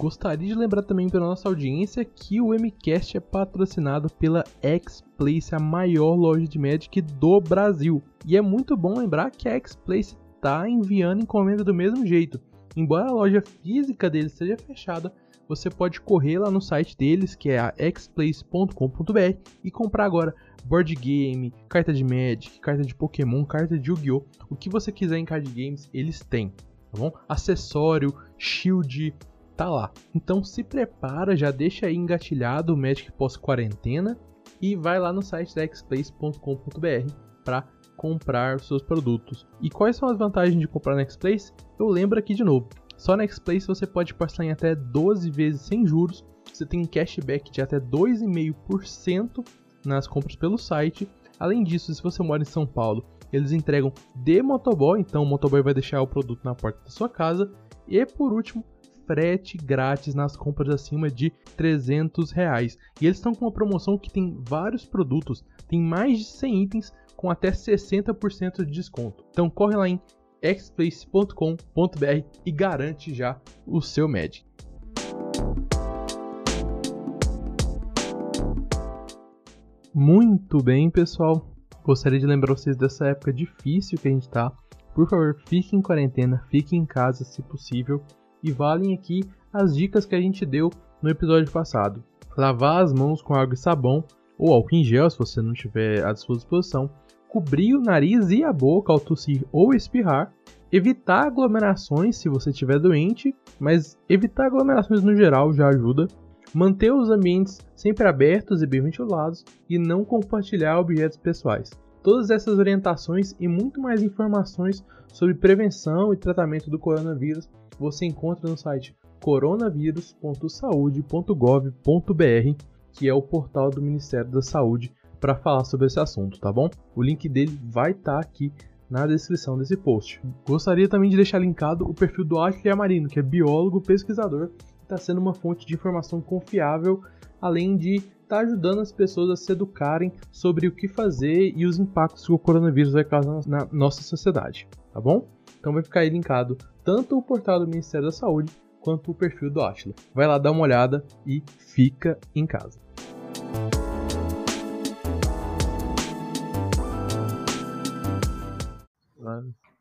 Gostaria de lembrar também para nossa audiência que o MCast é patrocinado pela X-Place, a maior loja de Magic do Brasil. E é muito bom lembrar que a X-Place está enviando encomenda do mesmo jeito. Embora a loja física deles seja fechada, você pode correr lá no site deles, que é a xplace.com.br, e comprar agora board game, carta de Magic, carta de Pokémon, carta de Yu-Gi-Oh! O que você quiser em card games, eles têm, tá bom? Acessório, shield, tá lá. Então se prepara, já deixa aí engatilhado o Magic pós-quarentena e vai lá no site da xplace.com.br para comprar os seus produtos. E quais são as vantagens de comprar na Xplace? Eu lembro aqui de novo. Só na Xplace você pode parcelar em até 12 vezes sem juros, você tem cashback de até 2,5% nas compras pelo site. Além disso, se você mora em São Paulo, eles entregam de motoboy, então o motoboy vai deixar o produto na porta da sua casa. E por último, frete grátis nas compras acima de 300 reais. E eles estão com uma promoção que tem vários produtos, tem mais de 100 itens com até 60% de desconto. Então corre lá em xplace.com.br e garante já o seu Magic. Muito bem, pessoal. Gostaria de lembrar vocês dessa época difícil que a gente está. Por favor, fiquem em quarentena, fiquem em casa se possível e valem aqui as dicas que a gente deu no episódio passado. Lavar as mãos com água e sabão ou álcool em gel se você não tiver à sua disposição cobrir o nariz e a boca ao tossir ou espirrar, evitar aglomerações se você estiver doente, mas evitar aglomerações no geral já ajuda, manter os ambientes sempre abertos e bem ventilados e não compartilhar objetos pessoais. Todas essas orientações e muito mais informações sobre prevenção e tratamento do coronavírus você encontra no site coronavírus.saude.gov.br, que é o portal do Ministério da Saúde para falar sobre esse assunto, tá bom? O link dele vai estar tá aqui na descrição desse post. Gostaria também de deixar linkado o perfil do Ashley Amarino, que é biólogo pesquisador, que está sendo uma fonte de informação confiável, além de estar tá ajudando as pessoas a se educarem sobre o que fazer e os impactos que o coronavírus vai causar na nossa sociedade, tá bom? Então vai ficar aí linkado tanto o portal do Ministério da Saúde quanto o perfil do Ashley. Vai lá dar uma olhada e fica em casa.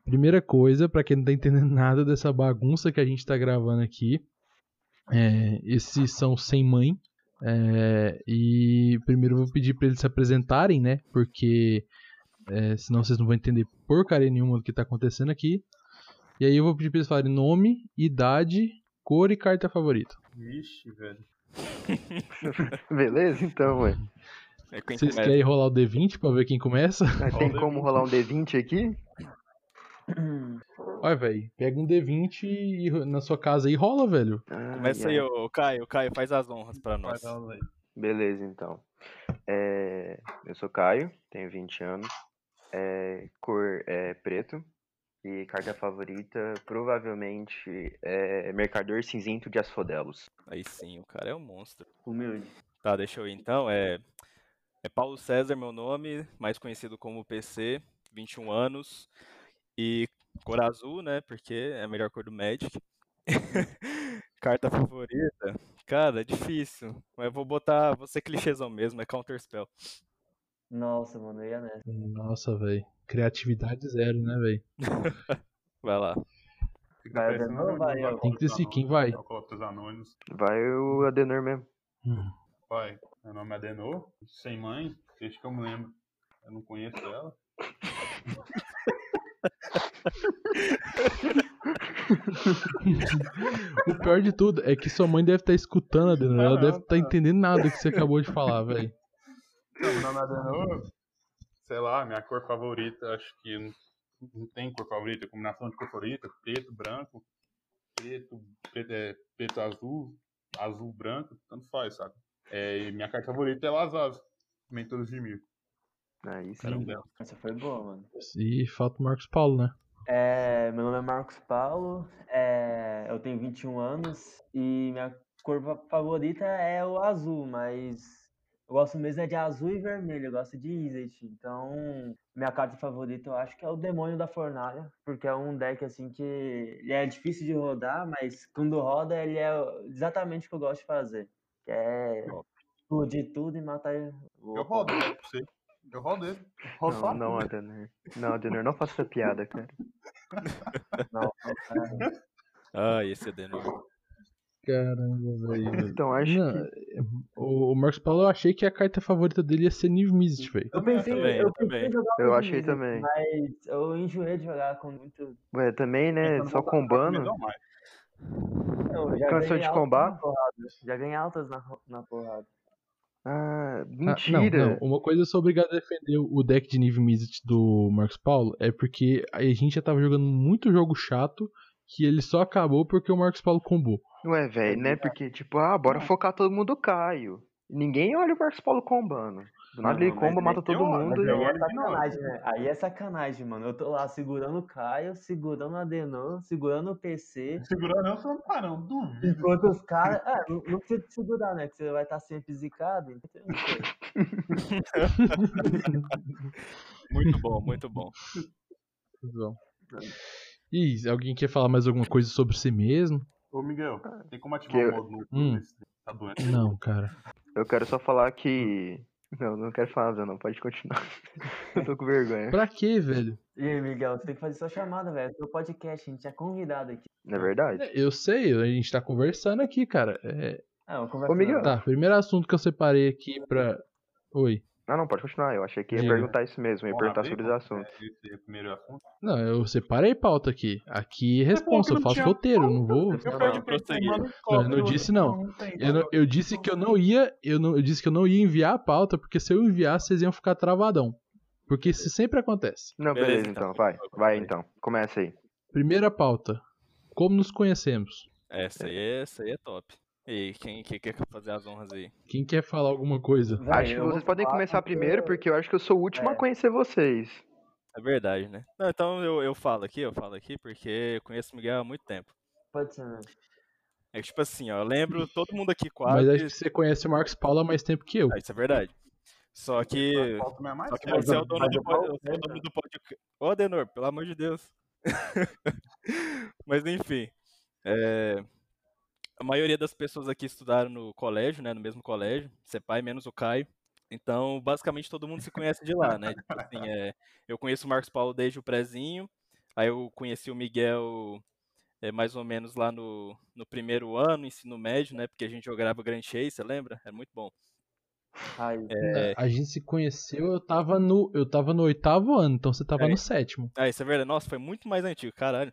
Primeira coisa, para quem não tá entendendo nada dessa bagunça que a gente tá gravando aqui, é, esses são sem mãe. É, e primeiro eu vou pedir para eles se apresentarem, né? Porque é, senão vocês não vão entender porcaria nenhuma do que tá acontecendo aqui. E aí eu vou pedir pra eles falarem nome, idade, cor e carta favorita. Vixe, velho. Beleza, então, ué. É Vocês querem rolar o D20 pra ver quem começa? Mas tem como rolar um D20 aqui? Olha, velho, pega um D20 e, na sua casa aí rola, velho. Ah, Começa aí, ô Caio. Caio, faz as honras pra nós. Beleza, então. É... Eu sou Caio, tenho 20 anos. É... Cor é preto. E carta favorita, provavelmente, é Mercador Cinzento de Asfodelos. Aí sim, o cara é um monstro. Humilde. Tá, deixa eu ir então. É, é Paulo César, meu nome, mais conhecido como PC, 21 anos. E cor azul, né? Porque é a melhor cor do Magic. Carta favorita? Cara, é difícil. Mas eu vou botar. Vou ser clichêzão mesmo, é Counter Spell. Nossa, mano, eu ia nessa. Nossa, velho. Criatividade zero, né, velho? vai lá. Vai Adenor vai eu? Tem que decidir quem vai. Vai o Adenor mesmo. Hum. Vai. Meu nome é Adenor, sem mãe, desde que eu me lembro. Eu não conheço ela. o pior de tudo é que sua mãe deve estar tá escutando, Adenor. Ela deve estar tá entendendo nada que você acabou de falar, velho. É Adenor sei lá, minha cor favorita, acho que não, não tem cor favorita, combinação de cor favorita, preto, branco, preto, preto, é, preto azul, azul, branco, tanto faz, sabe? É, e minha carta favorita é Lazaz, Mentores de Mil. Aí sim. Essa foi boa, mano. E falta o Marcos Paulo, né? É, meu nome é Marcos Paulo, é, eu tenho 21 anos e minha cor favorita é o azul, mas Eu gosto mesmo é de azul e vermelho, eu gosto de Izzet. Então, minha carta favorita eu acho que é o Demônio da Fornalha, porque é um deck assim que ele é difícil de rodar, mas quando roda ele é exatamente o que eu gosto de fazer. Que é explodir tudo e matar. o Eu rodo ele pra você. Eu rodo ele. Não, só. não, Adenor. Não, Adenor, não faça essa piada, cara. Não, é, Ah, esse Adenor. Caramba, velho. Então, acho Não, que. O, o Marcos Paulo, eu achei que a carta favorita dele ia ser Niv Mizzet, velho. Eu pensei, também, eu eu pensei também. em jogar Eu com achei Izzet, também. Mas eu enjoei de jogar com muito. Ué, também, né? Então, Só não combando. Não mais. Eu já Cansou ganhei de altas combar? na porrada. Já ganhei altas na, na porrada. Ah, Ah, mentira. não, não. Uma coisa eu sou obrigado a defender o deck de Niv Mizzet do Marcos Paulo é porque a gente já tava jogando muito jogo chato que ele só acabou porque o Marcos Paulo combou. Ué, velho, né? Porque, tipo, ah, bora focar todo mundo Caio. Ninguém olha o Marcos Paulo combando. Do nada Não, ele comba, mata todo eu- mundo. e- eu- Aí é novo. sacanagem, né? Aí é sacanagem, mano. Eu tô lá segurando o Caio, segurando o Adenor, segurando o PC. Segurando não, você não tá não. Duvido. Enquanto os caras. É, não, não precisa te segurar, né? Que você vai estar sempre zicado. Então, eu não sei. Muito bom, muito bom. E alguém quer falar mais alguma coisa sobre si mesmo? Ô, Miguel, tem como ativar Que o modo no Hum. Tá doente? Não, cara. Eu quero só falar que. Não, não quero falar nada, não. Pode continuar. Eu tô com vergonha. Pra quê, velho? E aí, Miguel, você tem que fazer sua chamada, velho. Seu podcast, a gente é convidado aqui. Não é verdade? É, Eu sei, a gente tá conversando aqui, cara. É, É, uma conversa. Ô, Miguel. Tá, primeiro assunto que eu separei aqui pra. Oi. Ah, não, pode continuar. Eu achei que ia Diga. perguntar isso mesmo. Ia Vamos perguntar abrir sobre os assuntos. é Esse primeiro assunto. Não, eu separei pauta aqui. Aqui é responsa, eu não faço tinha roteiro, não vou. Eu Não, não, prosseguir. Não, eu não disse não. Eu, não- eu disse que eu não ia, eu, não, eu disse que eu não ia enviar a pauta, porque se eu enviar, vocês iam ficar travadão. Porque isso sempre acontece. Não, Beleza, beleza, então. então. Vai, vai então. Começa aí. Primeira pauta. Como nos conhecemos? Essa aí, é- essa aí é top. E aí, quem, quem quer fazer as honras aí? Quem quer falar alguma coisa? Acho que vocês podem começar porque- primeiro, porque eu acho que eu sou o último a É. conhecer vocês. É verdade, né? Não, então eu, eu falo aqui, eu falo aqui, porque eu conheço o Miguel há muito tempo. Pode ser, né? É tipo assim, ó, eu lembro todo mundo aqui quase. Mas acho que você conhece o Marcos Paulo há mais tempo que eu. Ah, isso é verdade. Só que. Mais Só que você é o dono do é dono do podcast. Ô, Adenor, pelo amor de Deus. Mas enfim. é, A maioria das pessoas aqui estudaram no colégio, né? No mesmo colégio. Sepai menos o Caio. Então, basicamente, todo mundo se conhece de lá, né? Tipo assim, é, eu conheço o Marcos Paulo desde o prezinho. Aí eu conheci o Miguel é, mais ou menos lá no, no primeiro ano, ensino médio, né? Porque a gente jogava Grand Chase, você lembra? Era muito bom. Aí, É, A gente se conheceu, eu tava no, eu tava no oitavo ano, então você tava É. no sétimo. Ah, isso é verdade. Nossa, foi muito mais antigo, caralho.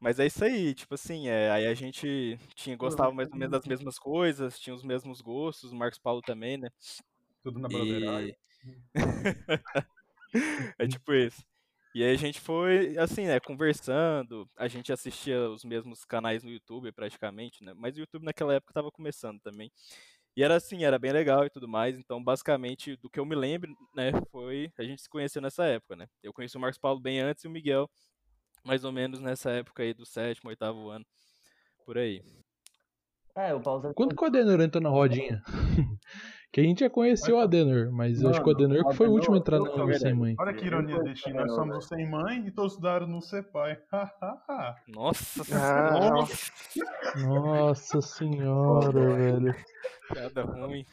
Mas é isso aí, tipo assim, é, aí a gente tinha, gostava mais ou menos das mesmas coisas, tinha os mesmos gostos, o Marcos Paulo também, né? Tudo na broderagem. E... é tipo isso. E aí a gente foi, assim, né, conversando, a gente assistia os mesmos canais no YouTube praticamente, né? Mas o YouTube naquela época tava começando também. E era assim, era bem legal e tudo mais. Então, basicamente, do que eu me lembro, né, foi a gente se conheceu nessa época, né? Eu conheci o Marcos Paulo bem antes e o Miguel mais ou menos nessa época aí do sétimo, oitavo ano, por aí. É, o Paulo Quando que o Adenor entrou na rodinha? que a gente já conheceu o Adenor, mas eu acho que o Adenor que foi o último a entrar no no Sem Mãe. Olha que ironia do destino. Nós somos o sem mãe e todos estudaram no Cepai. Nossa Ah, senhora, Nossa senhora, velho. piada ruim.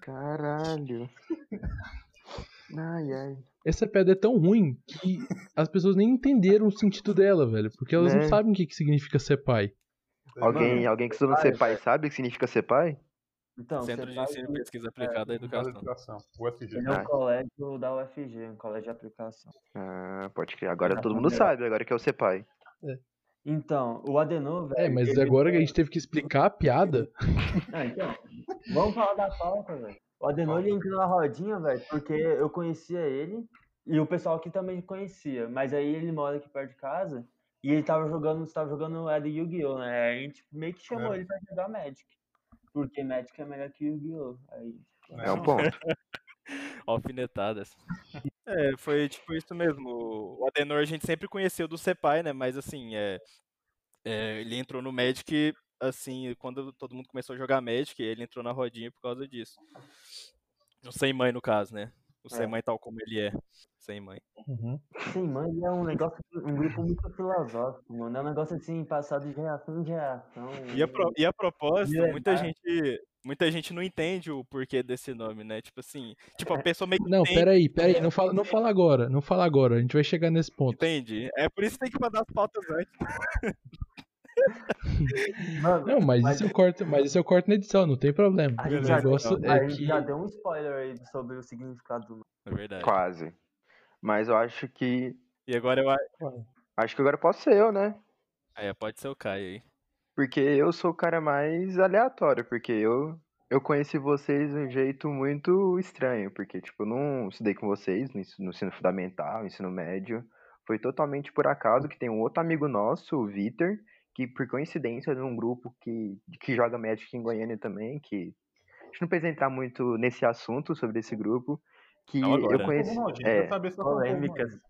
caralho. Ai, ai. Essa pedra é tão ruim que as pessoas nem entenderam o sentido dela, velho. Porque elas não Né? sabem o que, que significa ser pai. Alguém, alguém que estuda ser pai sabe o que significa ser pai? Então, Centro de Ensino e Pesquisa Aplicada à Educação. Educação. UFG. Ele é um Ah. colégio da UFG, um colégio de aplicação. Ah, pode crer. Agora Ah, todo tá mundo melhor. sabe, agora que é o ser pai. Então, o Adenor, velho. É, mas ele- agora que a gente teve que explicar a piada. Ah, então, vamos falar da pauta, velho. O Adenor ele entrou na rodinha, velho, porque eu conhecia ele e o pessoal aqui também conhecia. Mas aí ele mora aqui perto de casa e ele tava jogando, tava jogando era Yu-Gi-Oh, né? Aí a gente meio que chamou É. ele pra jogar Magic. Porque Magic é melhor que Yu-Gi-Oh! Aí. É um ponto. Alfinetadas. É, foi tipo isso mesmo. O Adenor a gente sempre conheceu do Sepai, né? Mas assim, é, é, ele entrou no Magic, assim, quando todo mundo começou a jogar Magic, ele entrou na rodinha por causa disso. O sem mãe, no caso, né? O sem É. mãe tal como ele é. Sem mãe. Uhum. Sem mãe é um negócio, um grupo muito filosófico, mano. É um negócio assim, passado de geração em geração. E a, pro- e a propósito, De muita lembrar. gente, muita gente não entende o porquê desse nome, né? Tipo assim, tipo, a pessoa meio que Não, entende, peraí, peraí, não fala, não fala agora, não fala agora, a gente vai chegar nesse ponto. entende. É por isso que tem que mandar as pautas antes. Mano, Não, mas isso eu corto, mas isso eu corto na edição, não tem problema. a O gente, já, negócio a é gente que já deu um spoiler aí sobre o significado do nome. É verdade. Quase. Mas eu acho que. E agora eu acho. Acho que agora posso ser eu, né? Aí, pode ser o Caio aí. Porque eu sou o cara mais aleatório, porque eu, eu conheci vocês de um jeito muito estranho, porque, tipo, eu não estudei com vocês no ensino, no ensino fundamental, no ensino médio. Foi totalmente por acaso que tem um outro amigo nosso, o Vitor, que por coincidência é de um grupo que, que joga Magic em Goiânia também, que a gente não precisa entrar muito nesse assunto sobre esse grupo, que Não agora, eu conheci, Não, gente, é, eu Polêmicas.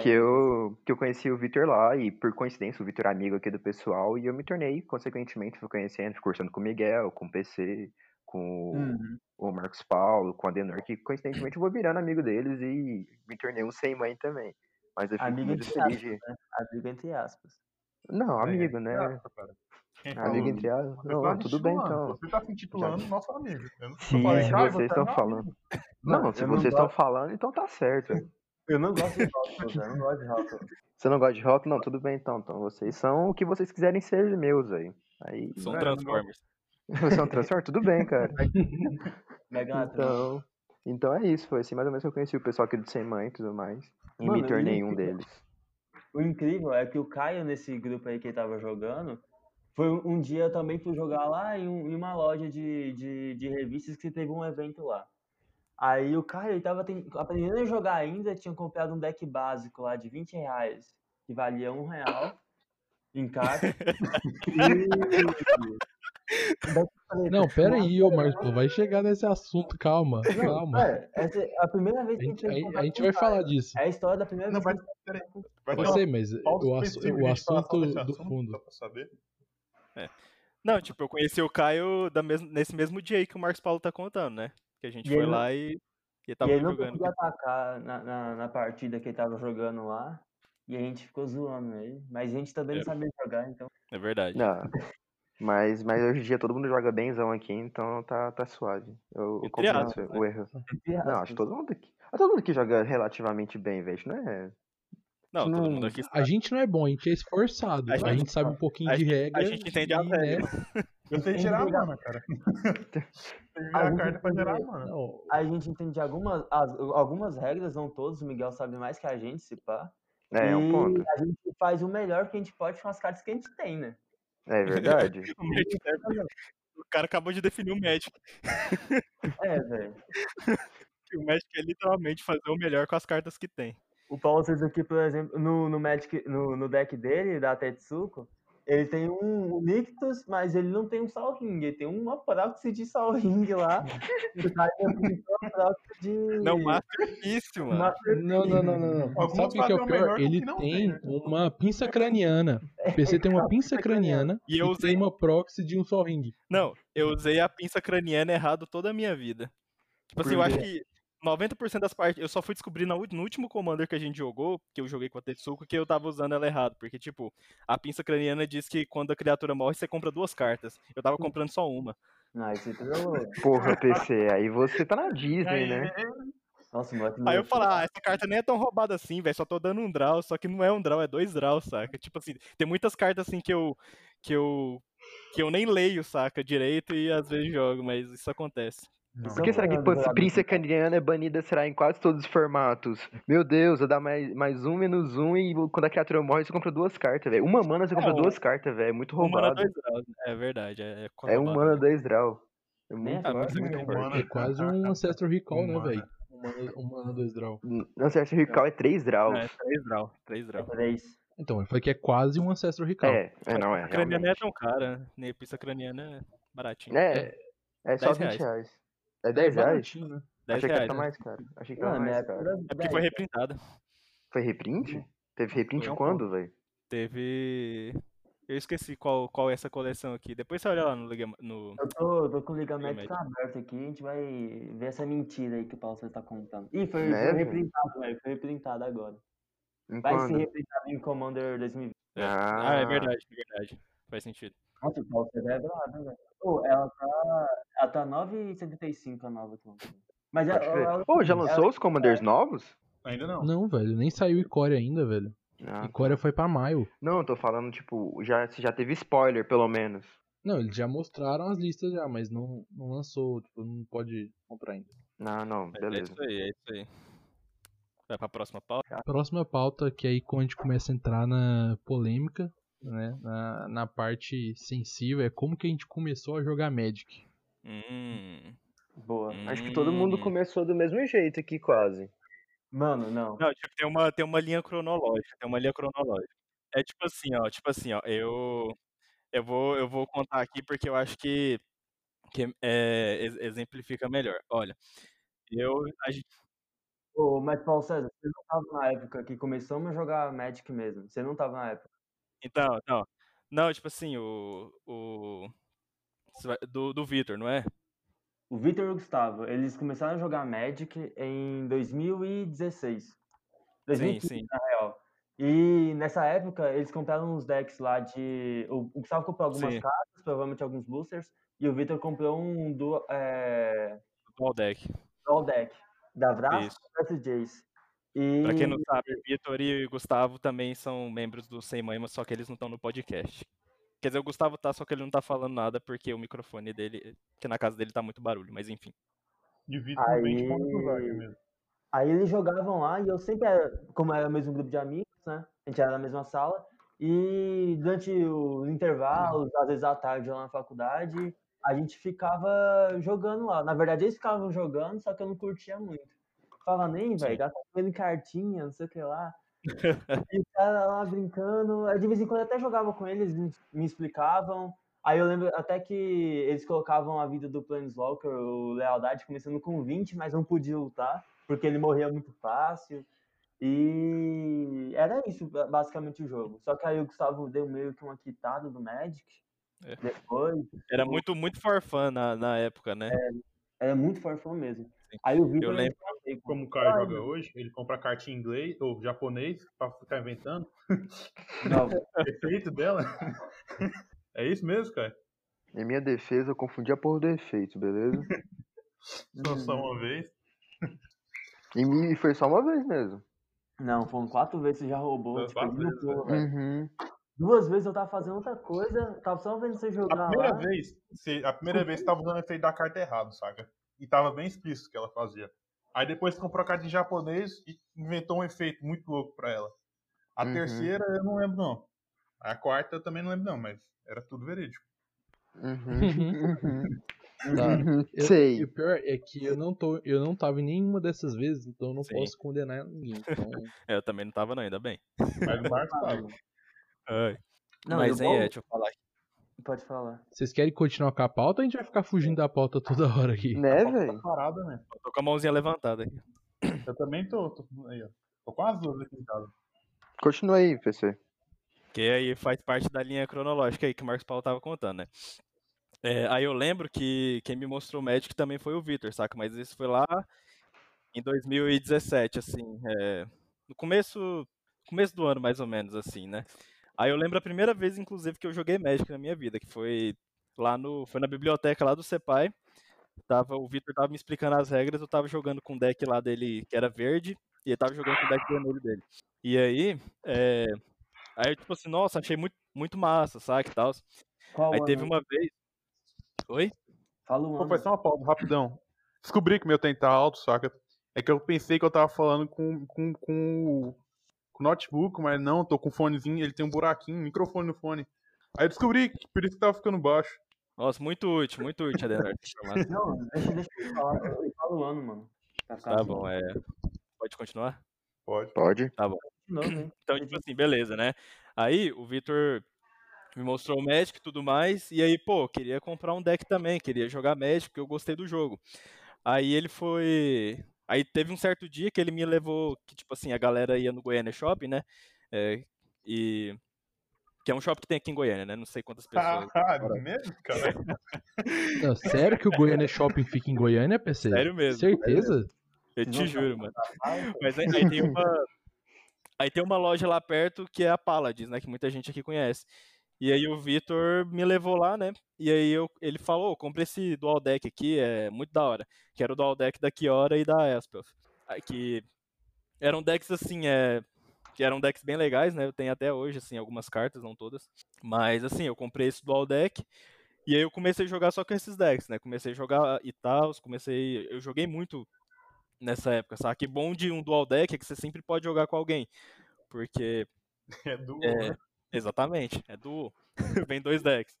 que eu, que eu conheci o Vitor lá e por coincidência o Vitor é amigo aqui do pessoal e eu me tornei, consequentemente, fui conhecendo, fui cursando com o Miguel, com o PC, com o- Uhum. o Marcos Paulo, com o Adenor, que coincidentemente eu vou virando amigo deles e me tornei um sem mãe também. Mas eu fico Amigo muito entre feliz aspas, de... né? Amigo entre aspas. Não, É, amigo, né? graça, cara. Quem Amigo entre aspas. Você Não, tá tudo bem então. Você tá se intitulando nosso amigo. Eu não Sim, falando, se "Ah, vocês você é estão meu falando. amigo." Não, Mano, se não vocês estão gosto- falando, então tá certo. Eu não gosto de rótulos, eu não gosto de rótulos. Você não gosta de rock? Não, tudo bem então. Então vocês são o que vocês quiserem ser meus aí. Aí, São É, Transformers. você é um transformador? Tudo bem, cara. Megatron. Então, então é isso, foi assim mais ou menos que eu conheci o pessoal aqui do Sem Mãe e tudo mais. E Mano, me tornei um deles. O incrível é que o Caio, nesse grupo aí que ele tava jogando, foi um, dia eu também fui jogar lá em, um- em uma loja de, de, de revistas que teve um evento lá. Aí o Caio, ele tava ten- aprendendo a jogar ainda, tinha comprado um deck básico lá de 20 reais, que valia um real em carta. E... Não, pera aí, ô Marcos, pô, vai chegar nesse assunto, calma, Não, calma. é, essa é a primeira vez A que gente, a a gente, a gente vai falar disso. É a história da primeira Não, vez vai, que peraí, vai sei, mas o, ass- específica o de a gente falar assunto do assunto, fundo. Saber. Não, tipo, eu conheci o Caio da mes- nesse mesmo dia aí que o Marcos Paulo tá contando, né? Que a gente E foi ele não- lá e, e E tava ele não jogando. conseguia atacar na, na, na partida que ele tava jogando lá. E a gente ficou zoando ele. Mas a gente também É. não sabia jogar, então. É verdade. Não. Mas, mas hoje em dia todo mundo joga benzão aqui, então tá, tá suave. Eu, eu compreendo aspas, o erro. Não, acho que todo mundo aqui. ah, Todo mundo aqui joga relativamente bem, velho. Não é. Não, todo não- mundo aqui A gente não é bom, a gente é esforçado. A A gente- gente sabe um pouquinho a de regra. a gente entende as e, né, regras. Eu sei que jogar. mana, cara. Tem que virar A a gente carta pra gerar que- mana. A gente entende algumas, as- algumas regras, não todos. O Miguel sabe mais que a gente, se pá. É, é um E ponto. a gente faz o melhor que a gente pode com as cartas que a gente tem, né? É verdade. O Magic O cara acabou de definir o Magic. É, velho. O Magic é literalmente fazer o melhor com as cartas que tem. O Paulo fez aqui, por exemplo, no, no, Magic, no, no deck dele, da Tetsuko, ele tem um, Nictus, mas ele não tem um Sol Ring, ele tem uma proxy de Sol Ring lá. O cara tem uma proxy de. Não, Masterpiece, mano. Master não, não, não, não, Sabe o que, que é o pior? Ele tem tem, né? uma pinça craniana. O PC tem uma pinça craniana E eu e usei- tem uma proxy de um Sol Ring. Não, eu usei a pinça craniana errado toda a minha vida. Tipo assim, eu acho que 90% das partes. Eu só fui descobrir no último Commander que a gente jogou, que eu joguei com a Tetsuko, que eu tava usando ela errado. Porque, tipo, a pinça craniana diz que quando a criatura morre, você compra duas cartas. Eu tava comprando só uma. Não, isso louco. Porra, PC, aí você tá na Disney, Aí, né? Nossa, o moleque Aí eu falo, ah, essa carta nem é tão roubada assim, velho. Só tô dando um draw, só que não é um draw, é dois draws, saca? Tipo assim, tem muitas cartas assim que eu. que eu. que eu nem leio, saca, direito e às vezes jogo, mas isso acontece. Não. Por que será que. Prince Caniana é banida será em quase todos os formatos? Meu Deus, eu dar mais, mais um, menos um, e quando a criatura morre, você compra duas cartas, velho. Uma mana você compra É, um- duas cartas, velho. É muito Um mana, roubado. dois draws. É verdade, é, é É um roubado mana, mesmo. dois draw. É muito é Ah, é né? É quase um Ancestral Recall, né, velho? Um mana- Um mana, dois draw. O Recall é três draws. É, três draw, três draw. Três. Então, eu falei que é quase um Ancestral Recall. É, é, não é. A craniana não é tão cara, nem a pista craniana é baratinho. É, é só 10 20 reais. É 10 reais? né? 10 Achei que reais. era né? mais caro. Achei que era mais época caro. É porque foi 10. reprintada. Foi reprint? Teve reprint um quando, velho? Teve. Eu esqueci qual, qual é essa coleção aqui. Depois você olha lá no, Liga- no... Eu tô, tô com o Liga Liga Magic aberto aqui, a gente vai ver essa mentira aí que o Paulo tá contando. Ih, foi, foi reprintado, velho. Foi reprintado agora. Em Vai ser quando? reprintado em Commander 2020. É. Ah, é Ah. verdade, é verdade. Faz sentido. Nossa, o Paulo é brabo, né, velho? Pô, ela tá. Ela tá 9,75 a nova aqui. Mas Pode ela, ela- Ô, já ela- lançou os Commanders novos? Ainda não. Não, velho, nem saiu Icória ainda, velho. Ah, Icória foi pra maio. Não, eu tô falando, tipo, já, já teve spoiler, pelo menos. Não, eles já mostraram as listas já, mas não, não lançou, tipo, não pode comprar ainda. Não, não, É beleza. isso aí, é isso aí. Vai pra próxima pauta? Próxima pauta, que aí quando a gente começa a entrar na polêmica, né, na, na parte sensível, é como que a gente começou a jogar Magic. Hum. Boa. Acho que todo mundo Hum. começou do mesmo jeito aqui, quase. Mano, não. Não, tipo, tem uma, tem uma linha cronológica, tem uma linha cronológica. É tipo assim, ó, tipo assim, ó, eu eu vou eu vou contar aqui porque eu acho que que é, ex- exemplifica melhor. Olha, eu a gente, Ô, mas Paulo César, você não tava na época que começamos a jogar Magic mesmo. Você não tava na época. Então, não. Não, tipo assim, o o do do Vitor, não é? O Vitor e o Gustavo, eles começaram a jogar Magic em 2016. 2015, sim. na real. E nessa época, eles compraram uns decks lá de. O Gustavo comprou algumas Sim. cartas, provavelmente alguns boosters, e o Vitor comprou um dual, é, Dual deck. dual deck da Vras Isso. versus Jace. E Pra quem não sabe, o Vitor e o Gustavo também são membros do Sem Mãe, mas só que eles não estão no podcast. Quer dizer, o Gustavo tá, só que ele não tá falando nada porque o microfone dele, que na casa dele tá muito barulho, mas enfim. Com 20 Aí- mesmo. Aí eles jogavam lá e eu sempre era, como era o mesmo grupo de amigos, né? A gente era na mesma sala. E durante os intervalos, às vezes à tarde lá na faculdade, a gente ficava jogando lá. Na verdade, eles ficavam jogando, só que eu não curtia muito. Falava, nem, velho, gastava dinheiro em cartinha, não sei o que lá. E o cara lá brincando. Aí, de vez em quando eu até jogava com eles, me- explicavam. Aí eu lembro até que eles colocavam a vida do Planeswalker, o Lealdade, começando com 20, mas não podia lutar, porque ele morria muito fácil. E era isso, ba- basicamente, o jogo. Só que aí o Gustavo deu meio que uma quitada do Magic. É. Depois, Era muito, muito for fun na, na época, né? era muito forfã mesmo. Sim. Aí o Vitor Eu lembro- Como o cara joga hoje, ele compra carta em inglês ou japonês pra ficar inventando. Não, Efeito dela. É isso mesmo, cara? Em minha defesa, eu confundi a porra do efeito, beleza? Só, só uma vez. E me- foi só uma vez mesmo. não, foram quatro vezes que você já roubou. Tipo, vezes, pulo, velho. Uhum. Duas vezes eu tava fazendo outra coisa, tava só vendo você A jogar primeira lá. vez, você- a primeira vez você tava usando o efeito da carta errado, saca? E tava bem explícito o que ela fazia. Aí depois você comprou a carta em japonês e inventou um efeito muito louco pra ela. A Uhum. terceira eu não lembro não. A quarta eu também não lembro não, mas era tudo verídico. Uhum. Uhum. Tá. Eu- Sei. E o pior é que eu não, tô, eu não tava em nenhuma dessas vezes, então eu não Sim. posso condenar ninguém. Então, É, eu também não tava não, ainda bem. Mas o Marcos tava. Ai. Não, mas hein, bom- é, deixa eu falar aqui. Pode falar. vocês querem continuar com a pauta ou a gente vai ficar fugindo da pauta toda hora aqui? Né, Tá velho? parada, né? Eu tô com a mãozinha levantada aqui. Eu também tô. tô aí, ó. Tô com as duas aqui em casa. Continua aí, PC. Que aí faz parte da linha cronológica aí que o Marcos Paulo tava contando, né? É, aí eu lembro que quem me mostrou o Magic também foi o Vitor, saca? Mas isso foi lá em 2017, assim, é, no começo, começo do ano mais ou menos, assim, né? Aí eu lembro a primeira vez, inclusive, que eu joguei Magic na minha vida, que foi lá no, foi na biblioteca lá do Sepai. Tava, o Vitor tava me explicando as regras, eu tava jogando com o deck lá dele que era verde, e ele tava jogando com o deck vermelho dele. E aí, é, aí eu, tipo assim, nossa, achei muito, muito massa, saca, e tal. Qual Aí ano? teve uma vez... Oi? Fala o Pô, foi só uma pausa, rapidão. Descobri que meu tempo tá alto, saca? É que eu pensei que eu tava falando com, com, com o com notebook, mas não, tô com o fonezinho, ele tem um buraquinho, microfone no fone. Aí eu descobri que por isso que tava ficando baixo. Nossa, muito útil, muito útil, Adenor. Não, deixa, deixa eu falar. Eu falo o ano, mano. Tá assim, bom, é. Pode continuar? Pode. Pode. de novo, hein? Então, tipo assim, beleza, né? Aí o Vitor me mostrou o Magic e tudo mais, e aí, pô, queria comprar um deck também, queria jogar Magic, porque eu gostei do jogo. Aí ele foi. Aí teve um certo dia que ele me levou, que tipo assim, a galera ia no Goiânia Shopping, né? É, e. Que é um shopping que tem aqui em Goiânia, né? Não sei quantas pessoas. Ah, mesmo, cara? Não, sério que o Goiânia Shopping fica em Goiânia, PC? Sério mesmo. Certeza? Eu te Não, juro, mano. Vai, Mas aí, aí tem uma. Aí tem uma loja lá perto que é a Paladins, né? Que muita gente aqui conhece. E aí o Vitor me levou lá, né? E aí eu, ele falou, comprei esse Dual Deck aqui, é muito da hora. Que era o Dual Deck da Kiora e da. Aí Que eram decks assim, é. Que eram decks bem legais, né? Eu tenho até hoje, assim, algumas cartas, não todas. Mas assim, eu comprei esse Dual Deck. E aí eu comecei a jogar só com esses decks, né? Comecei a jogar e tal, comecei. Eu joguei muito nessa época, sabe? Que bom de um dual deck é que você sempre pode jogar com alguém. Porque. É do. É, exatamente, é duo. Vem dois decks.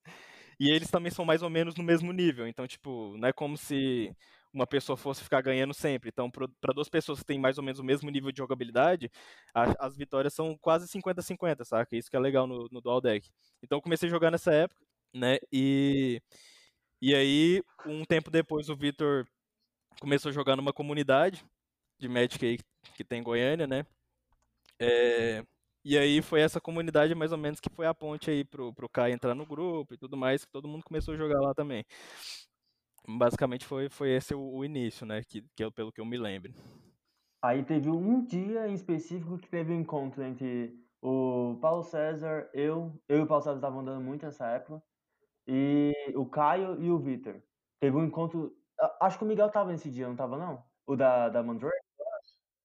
E eles também são mais ou menos no mesmo nível. Então, tipo, não é como se uma pessoa fosse ficar ganhando sempre. Então, para duas pessoas que têm mais ou menos o mesmo nível de jogabilidade, a- as vitórias são quase 50-50, saca? Isso que é legal no, no dual deck. Então, eu comecei a jogar nessa época, né? E. E aí, um tempo depois, o Vitor começou a jogar numa comunidade de Magic aí que tem em Goiânia, né? É, e aí foi essa comunidade mais ou menos que foi a ponte aí pro, pro Kai entrar no grupo e tudo mais, que todo mundo começou a jogar lá também. Basicamente foi, foi esse o, o início, né? Que, que eu- pelo que eu me lembro. Aí teve um dia em específico que teve um encontro entre o Paulo César, eu, eu e o Paulo César estavam andando muito nessa época, e o Caio e o Vitor. Teve um encontro. Acho que o Miguel tava nesse dia, não tava não? O da, da Mandrake?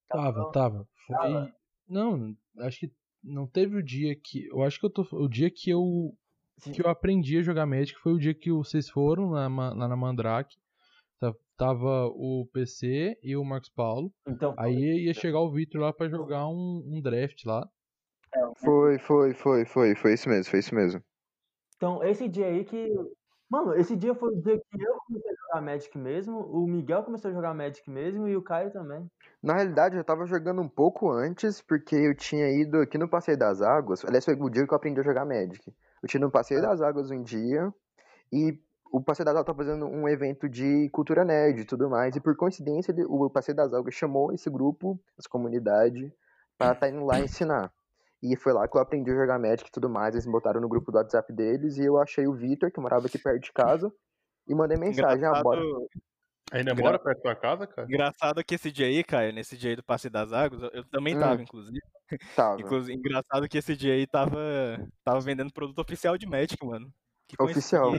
Tava, tava. Foi. Tava? Não, acho que não teve o dia que. Eu acho que eu tô. O dia que eu. Sim. Que eu aprendi a jogar Magic foi o dia que vocês foram lá, ma- lá na Mandrake. Tá- Tava o PC e o Marcos Paulo. Então, Aí ia chegar o Victor lá pra jogar um, um draft lá. Foi, foi, foi, foi. Foi isso mesmo, foi isso mesmo. então, esse dia aí que. Mano, esse dia foi o dia que eu comecei a jogar Magic mesmo, o Miguel começou a jogar Magic mesmo e o Caio também. Na realidade, eu tava jogando um pouco antes, porque eu tinha ido aqui no Passeio das Águas. Aliás, foi o dia que eu aprendi a jogar Magic. Eu tinha no Passeio das Águas um dia, e o Passeio das Águas tava fazendo um evento de cultura nerd e tudo mais, e por coincidência, o Passeio das Águas chamou esse grupo, essa comunidade, pra estar indo lá ensinar. E foi lá que eu aprendi a jogar Magic e tudo mais. Eles me botaram no grupo do WhatsApp deles, e eu achei o Vitor, que morava aqui perto de casa, e mandei mensagem, ah, bora. Engraçado, Ainda mora perto da tua casa, cara? engraçado que esse dia aí, Caio, nesse dia aí do Passe das Águas, eu, eu também Hum. tava, inclusive. Tava. Inclusive, engraçado que esse dia aí tava, tava vendendo produto oficial de Magic, mano. Que Oficial.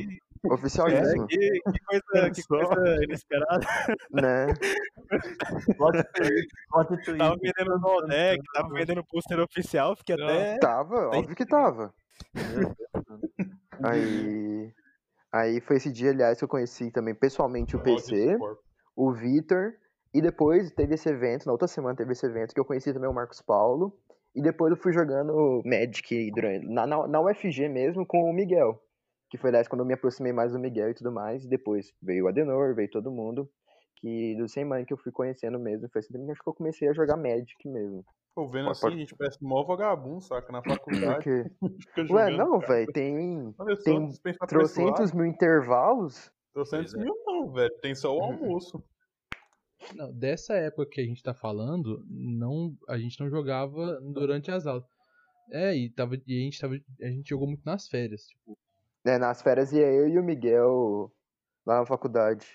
Oficialíssimo, é, que, que coisa, que coisa inesperada. né? Tava vendendo no deck, tava vendendo pôster oficial, fiquei até. Tava, Tem- óbvio que tava. Aí. Aí foi esse dia, aliás, que eu conheci também pessoalmente o PC, o Vitor, e depois teve esse evento, na outra semana teve esse evento que eu conheci também o Marcos Paulo, e depois eu fui jogando Magic durante, na, na, na UFG mesmo com o Miguel, que foi, aliás, quando eu me aproximei mais do Miguel e tudo mais, e depois veio o Adenor, veio todo mundo, que do sem mãe que eu fui conhecendo mesmo, foi assim acho que eu comecei a jogar Magic mesmo. Tô vendo Pode- assim, pode- a gente parece mó vagabundo, saca? Na faculdade. Porque... Fica Ué, jogando, não, velho, tem Olha tem trocentos mil intervalos. Trocentos é. mil não, velho. Tem só o almoço. Não, dessa época que a gente tá falando, não, a gente não jogava durante as aulas. É, e, tava, e a gente tava. A gente jogou muito nas férias, tipo. Né, nas férias ia eu e o Miguel lá na faculdade.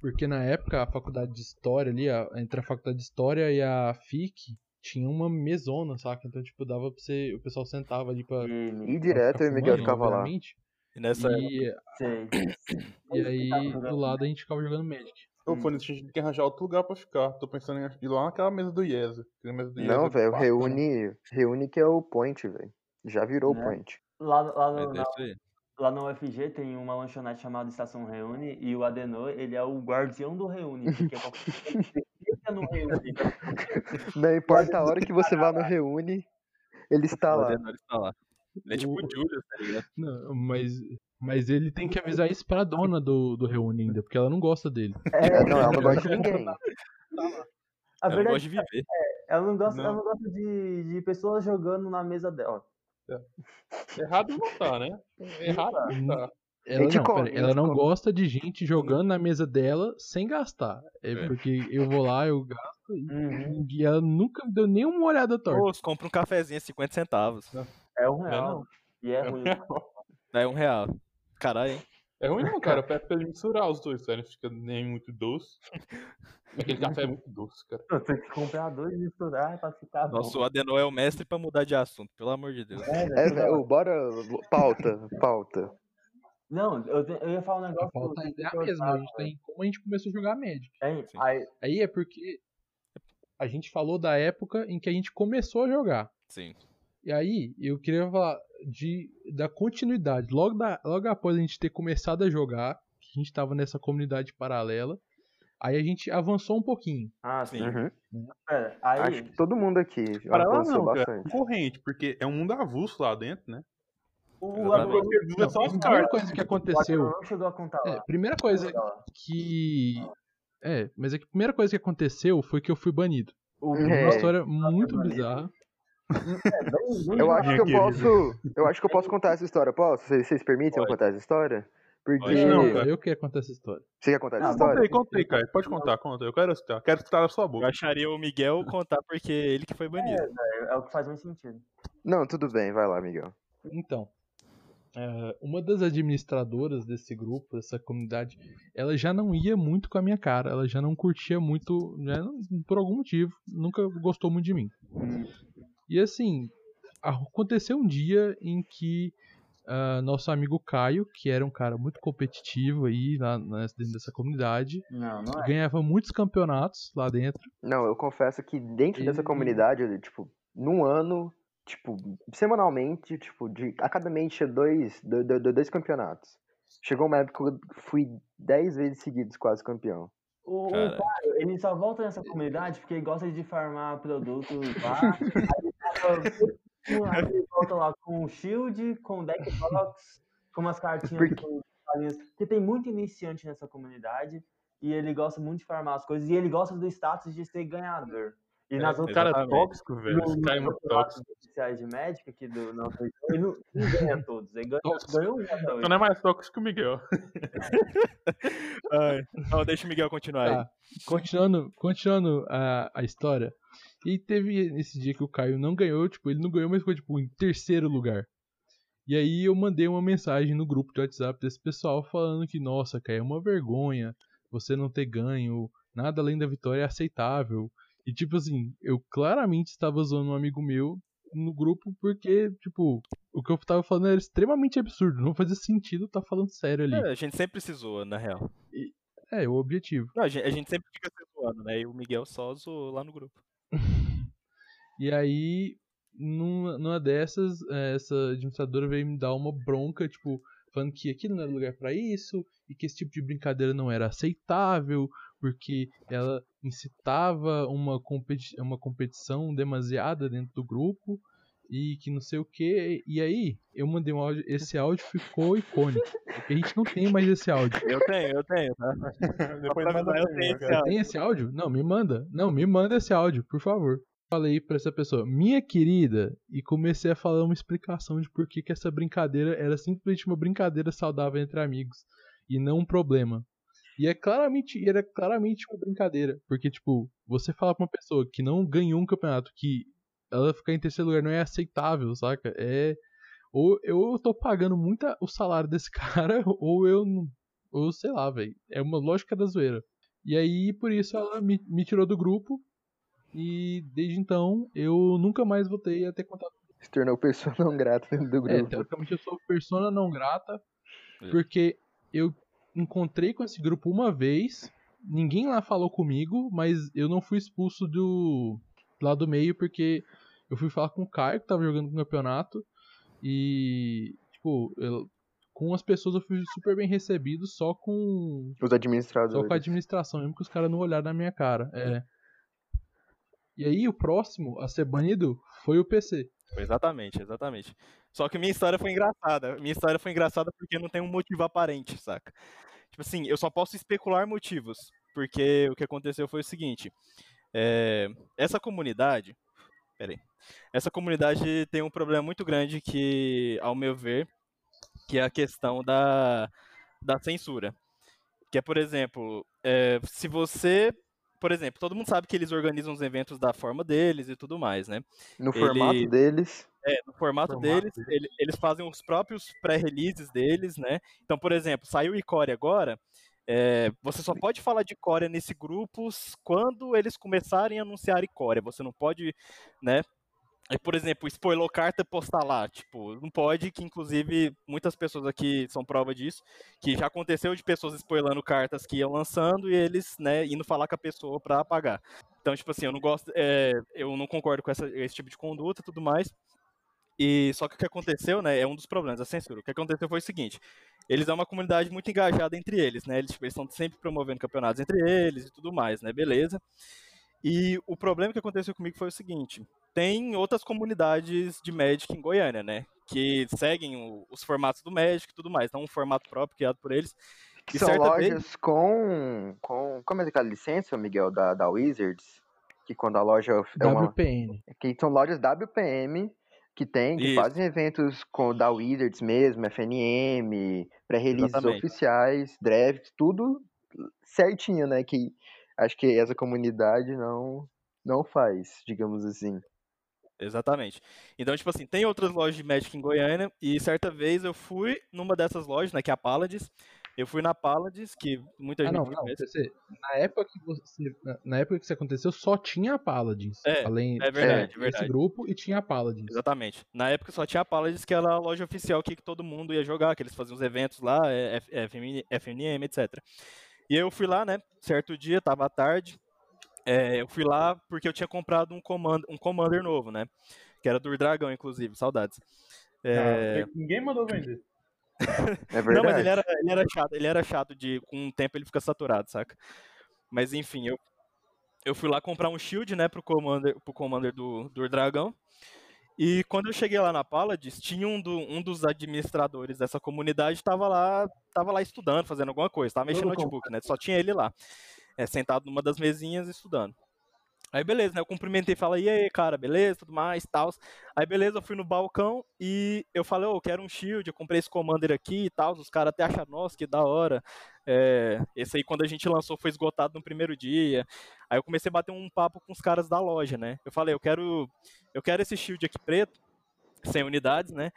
Porque na época a faculdade de história ali, a- entre a faculdade de história e a FIC, tinha uma mesona, saca? Então, tipo, dava pra você. O pessoal sentava ali pra. E pra direto eu e o Miguel ficava lá. E nessa E, Sei. e aí do lado a gente ficava jogando Magic. Ô, Fone, a gente tem que arranjar outro lugar pra ficar. Tô pensando em ir lá naquela mesa do Iesa. Mesa do Iesa Não, é velho, reúne, reúne que é o point, velho. Já virou o Né? point. Lá, lá, no, É na. Lá no UFG tem uma lanchonete chamada Estação Reúne e o Adenor, ele é o guardião do Reúne, porque no Reúne. Não importa a hora que você vá no reúne, ele está O lá. Adenor está lá. Ele é tipo o Julius, tá ligado? Não, mas, mas ele tem que avisar isso pra dona do, do Reúne ainda, porque ela não gosta dele. É, não, ela não gosta de ninguém. A Eu não verdade gosto de viver. ela não gosta, Não. ela não gosta de, de pessoas jogando na mesa dela. Errado não tá, né? Errado tá. Ela não, come, pera, ela não come. gosta de gente jogando na mesa dela sem gastar. É, É. porque eu vou lá, eu gasto e, Uhum. e ela nunca me deu nenhuma olhada torta. Pô, compra um cafezinho a 50 centavos. É um é real. não. E é ruim. É um real. Caralho, hein? É ruim não, cara. Eu peço pra ele misturar os dois, sério. Fica nem muito doce. Aquele café é muito doce, cara. Eu tenho que comprar dois e misturar pra ficar bom. Nossa, o Adenor é o mestre pra mudar de assunto, pelo amor de Deus. É, velho, É, velho, hora. bora. Pauta, pauta. Não, eu, te- eu ia falar um A negócio. pauta que ainda é a mesma. A gente tem como a gente começou a jogar Magic. Sim. Aí, Aí é porque a gente falou da época em que a gente começou a jogar. Sim. E aí, eu queria falar de, da continuidade. Logo, da, logo após a gente ter começado a jogar, que a gente tava nessa comunidade paralela, aí a gente avançou um pouquinho. ah, sim. Uhum. Pera, aí, Acho que todo mundo aqui Para lá avançou não, cara. bastante. Concorrente, porque é um mundo avulso lá dentro, né? o É só as primeira coisa que aconteceu. É, primeira coisa Conta lá. que. É, mas é que a primeira coisa que aconteceu foi que eu fui banido. O É. Uma história muito banido. bizarra. É bem, bem Eu acho que eu posso. Eu acho que eu posso contar essa história. Posso? Vocês, vocês permitem eu Pode. contar essa história? Porque. Não, cara. eu queria contar essa história. Você quer contar essa Não, história? Contei, contei, cara. Pode contar, conta. Eu quero escutar. Quero escutar da sua Eu boca. acharia o Miguel contar porque é ele que foi banido. É, é o que faz mais sentido. Não, tudo bem, vai lá, Miguel. Então, é, uma das administradoras desse grupo, dessa comunidade, ela já não ia muito com a minha cara, ela já não curtia muito, já não- por algum motivo, nunca gostou muito de mim. E assim, aconteceu um dia em que ah, nosso amigo Caio, que era um cara muito competitivo aí lá, na- dentro dessa comunidade, Não, não é. ganhava muitos campeonatos lá dentro. Não, eu confesso que dentro dessa Ele- comunidade, eu, tipo, num ano, tipo, semanalmente, tipo, de, a cada mês tinha dois, do- do- do- dois campeonatos. Chegou uma época que eu fui dez vezes seguidos quase campeão. O, o. Caio, ele só volta nessa comunidade porque ele gosta de farmar produtos lá. ele volta lá com shield, com deck box, com umas cartinhas com palhinhas. Porque tem muito iniciante nessa comunidade e ele gosta muito de farmar as coisas e ele gosta do status de ser ganhador. E nas O outras cara é Exatamente. tóxico, velho. no- Esse cara é muito tóxico. oficiais de Magic aqui do nosso ele não, não ganha todos. Ele ganha, Tóxico. ganhou um Então não é mais tóxico que o Miguel. Ai, Não, deixa o Miguel continuar aí. Tá. Continuando, continuando a, a história. E teve esse dia que o Caio não ganhou, tipo, ele não ganhou, mas ficou tipo em terceiro lugar. E aí eu mandei uma mensagem no grupo de WhatsApp desse pessoal falando que, nossa, Caio, é uma vergonha você não ter ganho, nada além da vitória é aceitável. E tipo assim, eu claramente estava zoando um amigo meu no grupo porque, tipo, o que eu tava falando era extremamente absurdo, não fazia sentido estar falando sério ali. É, a gente sempre se zoa, na real. É, o objetivo. Não, a gente, a gente sempre fica se zoando, né? E o Miguel só zoou lá no grupo. E aí, numa, numa dessas, eh, essa administradora veio me dar uma bronca, tipo, falando que aquilo não era lugar pra isso, e que esse tipo de brincadeira não era aceitável, porque ela incitava uma, competi uma competição demasiada dentro do grupo, e que não sei o que. E aí, eu mandei um áudio, esse áudio ficou icônico, porque a gente não tem mais esse áudio. Eu tenho, eu tenho, tá? Depois manda eu tenho esse áudio. Tem esse áudio? Não, me manda. Não, me manda esse áudio, por favor. Falei pra essa pessoa, minha querida, e comecei a falar uma explicação de por que, que essa brincadeira era simplesmente uma brincadeira saudável entre amigos e não um problema. E é claramente, e era claramente uma brincadeira, porque tipo, você falar pra uma pessoa que não ganhou um campeonato, que ela ficar em terceiro lugar não é aceitável, saca? É ou eu tô pagando muito o salário desse cara, ou eu não, ou sei lá, velho. É uma lógica da zoeira. E aí, por isso, ela me, me tirou do grupo. E desde então, eu nunca mais voltei a ter contato. Se tornou pessoa não grata dentro do É, grupo. teoricamente eu sou persona não grata. É. Porque eu encontrei com esse grupo uma vez. Ninguém lá falou comigo, mas eu não fui expulso do lá do meio porque eu fui falar com o Caio, que tava jogando no campeonato. E, tipo, eu- com as pessoas eu fui super bem recebido, só com Os administradores. só com a administração, mesmo que os caras não olharam na minha cara. É. E aí, o próximo a ser banido foi o PC. Exatamente, exatamente. Só que minha história foi engraçada. Minha história foi engraçada porque não tem um motivo aparente, saca? Tipo assim, eu só posso especular motivos. Porque o que aconteceu foi o seguinte. é, essa comunidade. Peraí. Essa comunidade tem um problema muito grande que, ao meu ver, que é a questão da, da censura. Que é, por exemplo, é, se você. Por exemplo, todo mundo sabe que eles organizam os eventos da forma deles e tudo mais, né? No formato Ele- deles. É, no formato, Formato deles, deles. ele- eles fazem os próprios pré-releases deles, né? Então, por exemplo, saiu o Icore agora, é, você só pode falar de Core nesse grupo s- quando eles começarem a anunciar Core. Você não pode, né? Aí, por exemplo, spoilou carta postar lá, tipo, não pode, que inclusive muitas pessoas aqui são prova disso, que já aconteceu de pessoas spoilando cartas que iam lançando e eles, né, indo falar com a pessoa pra apagar. Então, tipo assim, eu não gosto, é, eu não concordo com essa- esse tipo de conduta e tudo mais. E só que o que aconteceu, né, é um dos problemas, a censura. O que aconteceu foi o seguinte: eles são uma comunidade muito engajada entre eles, né? Eles tipo, estão sempre promovendo campeonatos entre eles e tudo mais, né? Beleza. E o problema que aconteceu comigo foi o seguinte: tem outras comunidades de Magic em Goiânia, né? Que seguem o- os formatos do Magic e tudo mais. Então, um formato próprio criado por eles. Que E são certa vez- lojas com, com. Como é aquela licença, Miguel, da, da Wizards? Que quando a loja é uma. WPN. Que são lojas WPM que tem, que Isso. fazem eventos com da Wizards mesmo, FNM, pré-releases oficiais, drafts, tudo certinho, né? Que acho que essa comunidade não, não faz, digamos assim. Exatamente. Então, tipo assim, tem outras lojas de Magic em Goiânia, e certa vez eu fui numa dessas lojas, né, que é a Paladins. Eu fui na Paladins, que muita Ah, gente não, não. conhece. PC, na época que você. Na, na época que isso aconteceu, só tinha a Paladins. É, além é verdade, tinha verdade. esse grupo e tinha a Paladins. Exatamente. Na época só tinha a Paladins, que era a loja oficial que todo mundo ia jogar, que eles faziam os eventos lá, é, FNM, etc. E eu fui lá, né, certo dia, tava à tarde, é, eu fui lá porque eu tinha comprado um, comand um Commander novo, né, que era do Dragão, inclusive, saudades. É, Ah, ninguém mandou vender. É verdade. Não, mas ele era, ele era chato, ele era chato de com o tempo ele fica saturado, saca? Mas enfim, eu, eu fui lá comprar um shield, né, pro commander, pro commander do, do dragão. E quando eu cheguei lá na Paladins, tinha um, do, um dos administradores dessa comunidade tava lá, tava lá estudando, fazendo alguma coisa, tava mexendo no notebook, né? Só tinha ele lá, é, sentado numa das mesinhas estudando. Aí beleza, né? Eu cumprimentei, falei, e aí, cara, beleza, tudo mais, tal. Aí beleza, eu fui no balcão e eu falei, ô, eu quero um shield, eu comprei esse commander aqui e tal. Os caras até acharam, nossa, que da hora. É, esse aí, quando a gente lançou, foi esgotado no primeiro dia. Aí eu comecei a bater um papo com os caras da loja, né? Eu falei, eu quero, eu quero esse shield aqui preto, sem unidades, né?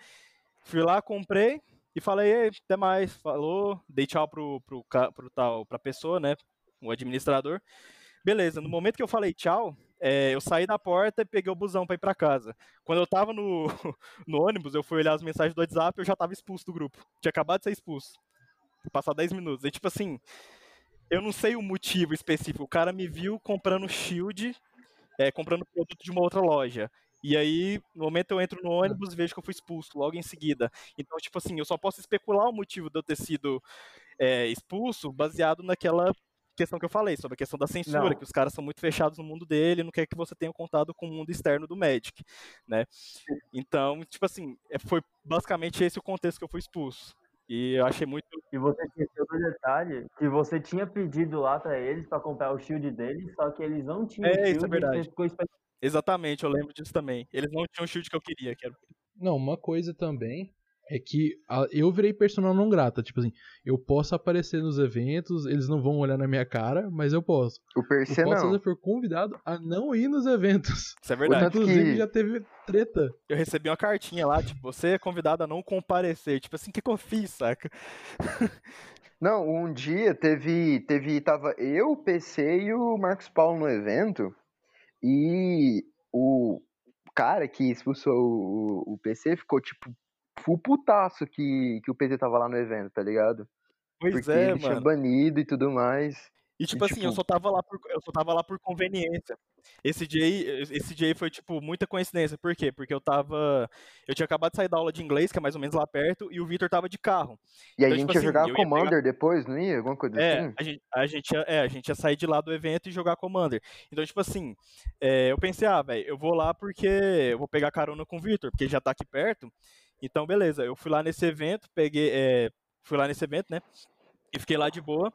Fui lá, comprei e falei, ei, até mais. Falou, dei tchau pro, pro, ca- pro tal, pra pessoa, né? O administrador. Beleza, no momento que eu falei tchau, é, eu saí da porta e peguei o busão pra ir pra casa. Quando eu tava no, no ônibus, eu fui olhar as mensagens do WhatsApp eu já tava expulso do grupo. Tinha acabado de ser expulso. Passar 10 minutos. E tipo assim, eu não sei o motivo específico. O cara me viu comprando shield, é, comprando produto de uma outra loja. E aí, no momento eu entro no ônibus e vejo que eu fui expulso logo em seguida. Então, tipo assim, eu só posso especular o motivo de eu ter sido é, expulso baseado naquela questão que eu falei, sobre a questão da censura, Não. que os caras são muito fechados no mundo dele, não quer que você tenha contato com o mundo externo do Magic, né? Então, tipo assim, é, foi basicamente esse o contexto que eu fui expulso. E eu achei muito. E você esqueceu do detalhe que você tinha pedido lá pra eles pra comprar o shield deles, só que eles não tinham É, o isso é shield verdade. Exatamente, eu lembro disso também. Eles não tinham o shield que eu queria, que era Não, uma coisa também é que a- eu virei personal não grata. Tipo assim, eu posso aparecer nos eventos, eles não vão olhar na minha cara, mas eu posso. O O PC Paulo não. César foi convidado a não ir nos eventos. Isso é verdade. Inclusive, que- já teve treta. Eu recebi uma cartinha lá, tipo, você é convidado a não comparecer. Tipo assim, o que, que eu fiz, saca? Não, um dia teve, teve, tava eu, o PC e o Marcos Paulo no evento e o cara que expulsou o, o PC ficou tipo full putaço que, que o PC tava lá no evento, tá ligado? Pois Porque é, ele mano. banido e tudo mais. E tipo assim, eu tipo- só tava lá por eu só tava lá por conveniência. Esse dia aí, esse dia aí foi tipo muita coincidência. Por quê? Porque eu tava eu tinha acabado de sair da aula de inglês, que é mais ou menos lá perto, e o Vitor tava de carro. E a Então, gente tipo ia assim, jogar eu ia pegar- Commander depois, não ia? Alguma coisa É, assim? a gente, a, gente ia, é, a gente ia sair de lá do evento e jogar Commander. Então, tipo assim, é, eu pensei, ah, velho, eu vou lá porque eu vou pegar carona com o Vitor, porque ele já tá aqui perto. Então, beleza, eu fui lá nesse evento, peguei, é, fui lá nesse evento, né? E fiquei lá de boa.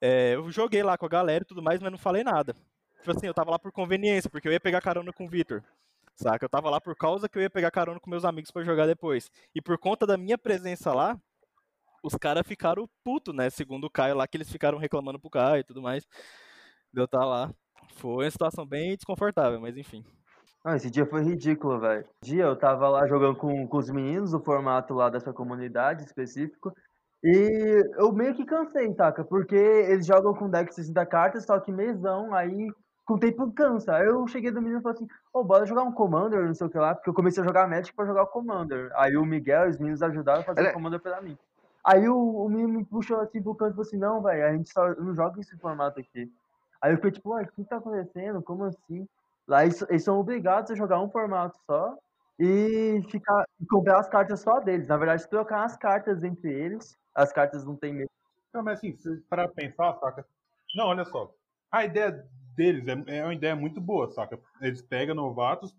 É, eu joguei lá com a galera e tudo mais, mas não falei nada. Tipo assim, eu tava lá por conveniência, porque eu ia pegar carona com o Vitor. Saca? Eu tava lá por causa que eu ia pegar carona com meus amigos pra jogar depois. E por conta da minha presença lá, os caras ficaram puto, né? Segundo o Caio lá, que eles ficaram reclamando pro Caio e tudo mais. De eu estar lá. Foi uma situação bem desconfortável, mas enfim. Não, esse dia foi ridículo, velho. Esse dia eu tava lá jogando com, com os meninos, o formato lá dessa comunidade específico. E eu meio que cansei, saca? Porque eles jogam com deck de 60 cartas, só que mesão, aí com o tempo cansa. Aí eu cheguei do menino e falei assim, ô, bora jogar um Commander, não sei o que lá, porque eu comecei a jogar Magic pra jogar o Commander. Aí o Miguel e os meninos ajudaram a fazer Ele- o Commander pra mim. Aí o, o menino me puxou assim pro canto e falou assim, não, velho, a gente só não joga esse formato aqui. Aí eu fiquei tipo, ué, o que tá acontecendo? Como assim? Lá eles, eles são obrigados a jogar um formato só e ficar e comprar as cartas só deles. Na verdade, trocar as cartas entre eles. As cartas não tem mesmo. Não, mas assim, para pensar, saca? Não, olha só. A ideia deles é, é uma ideia muito boa, saca? Eles pegam novatos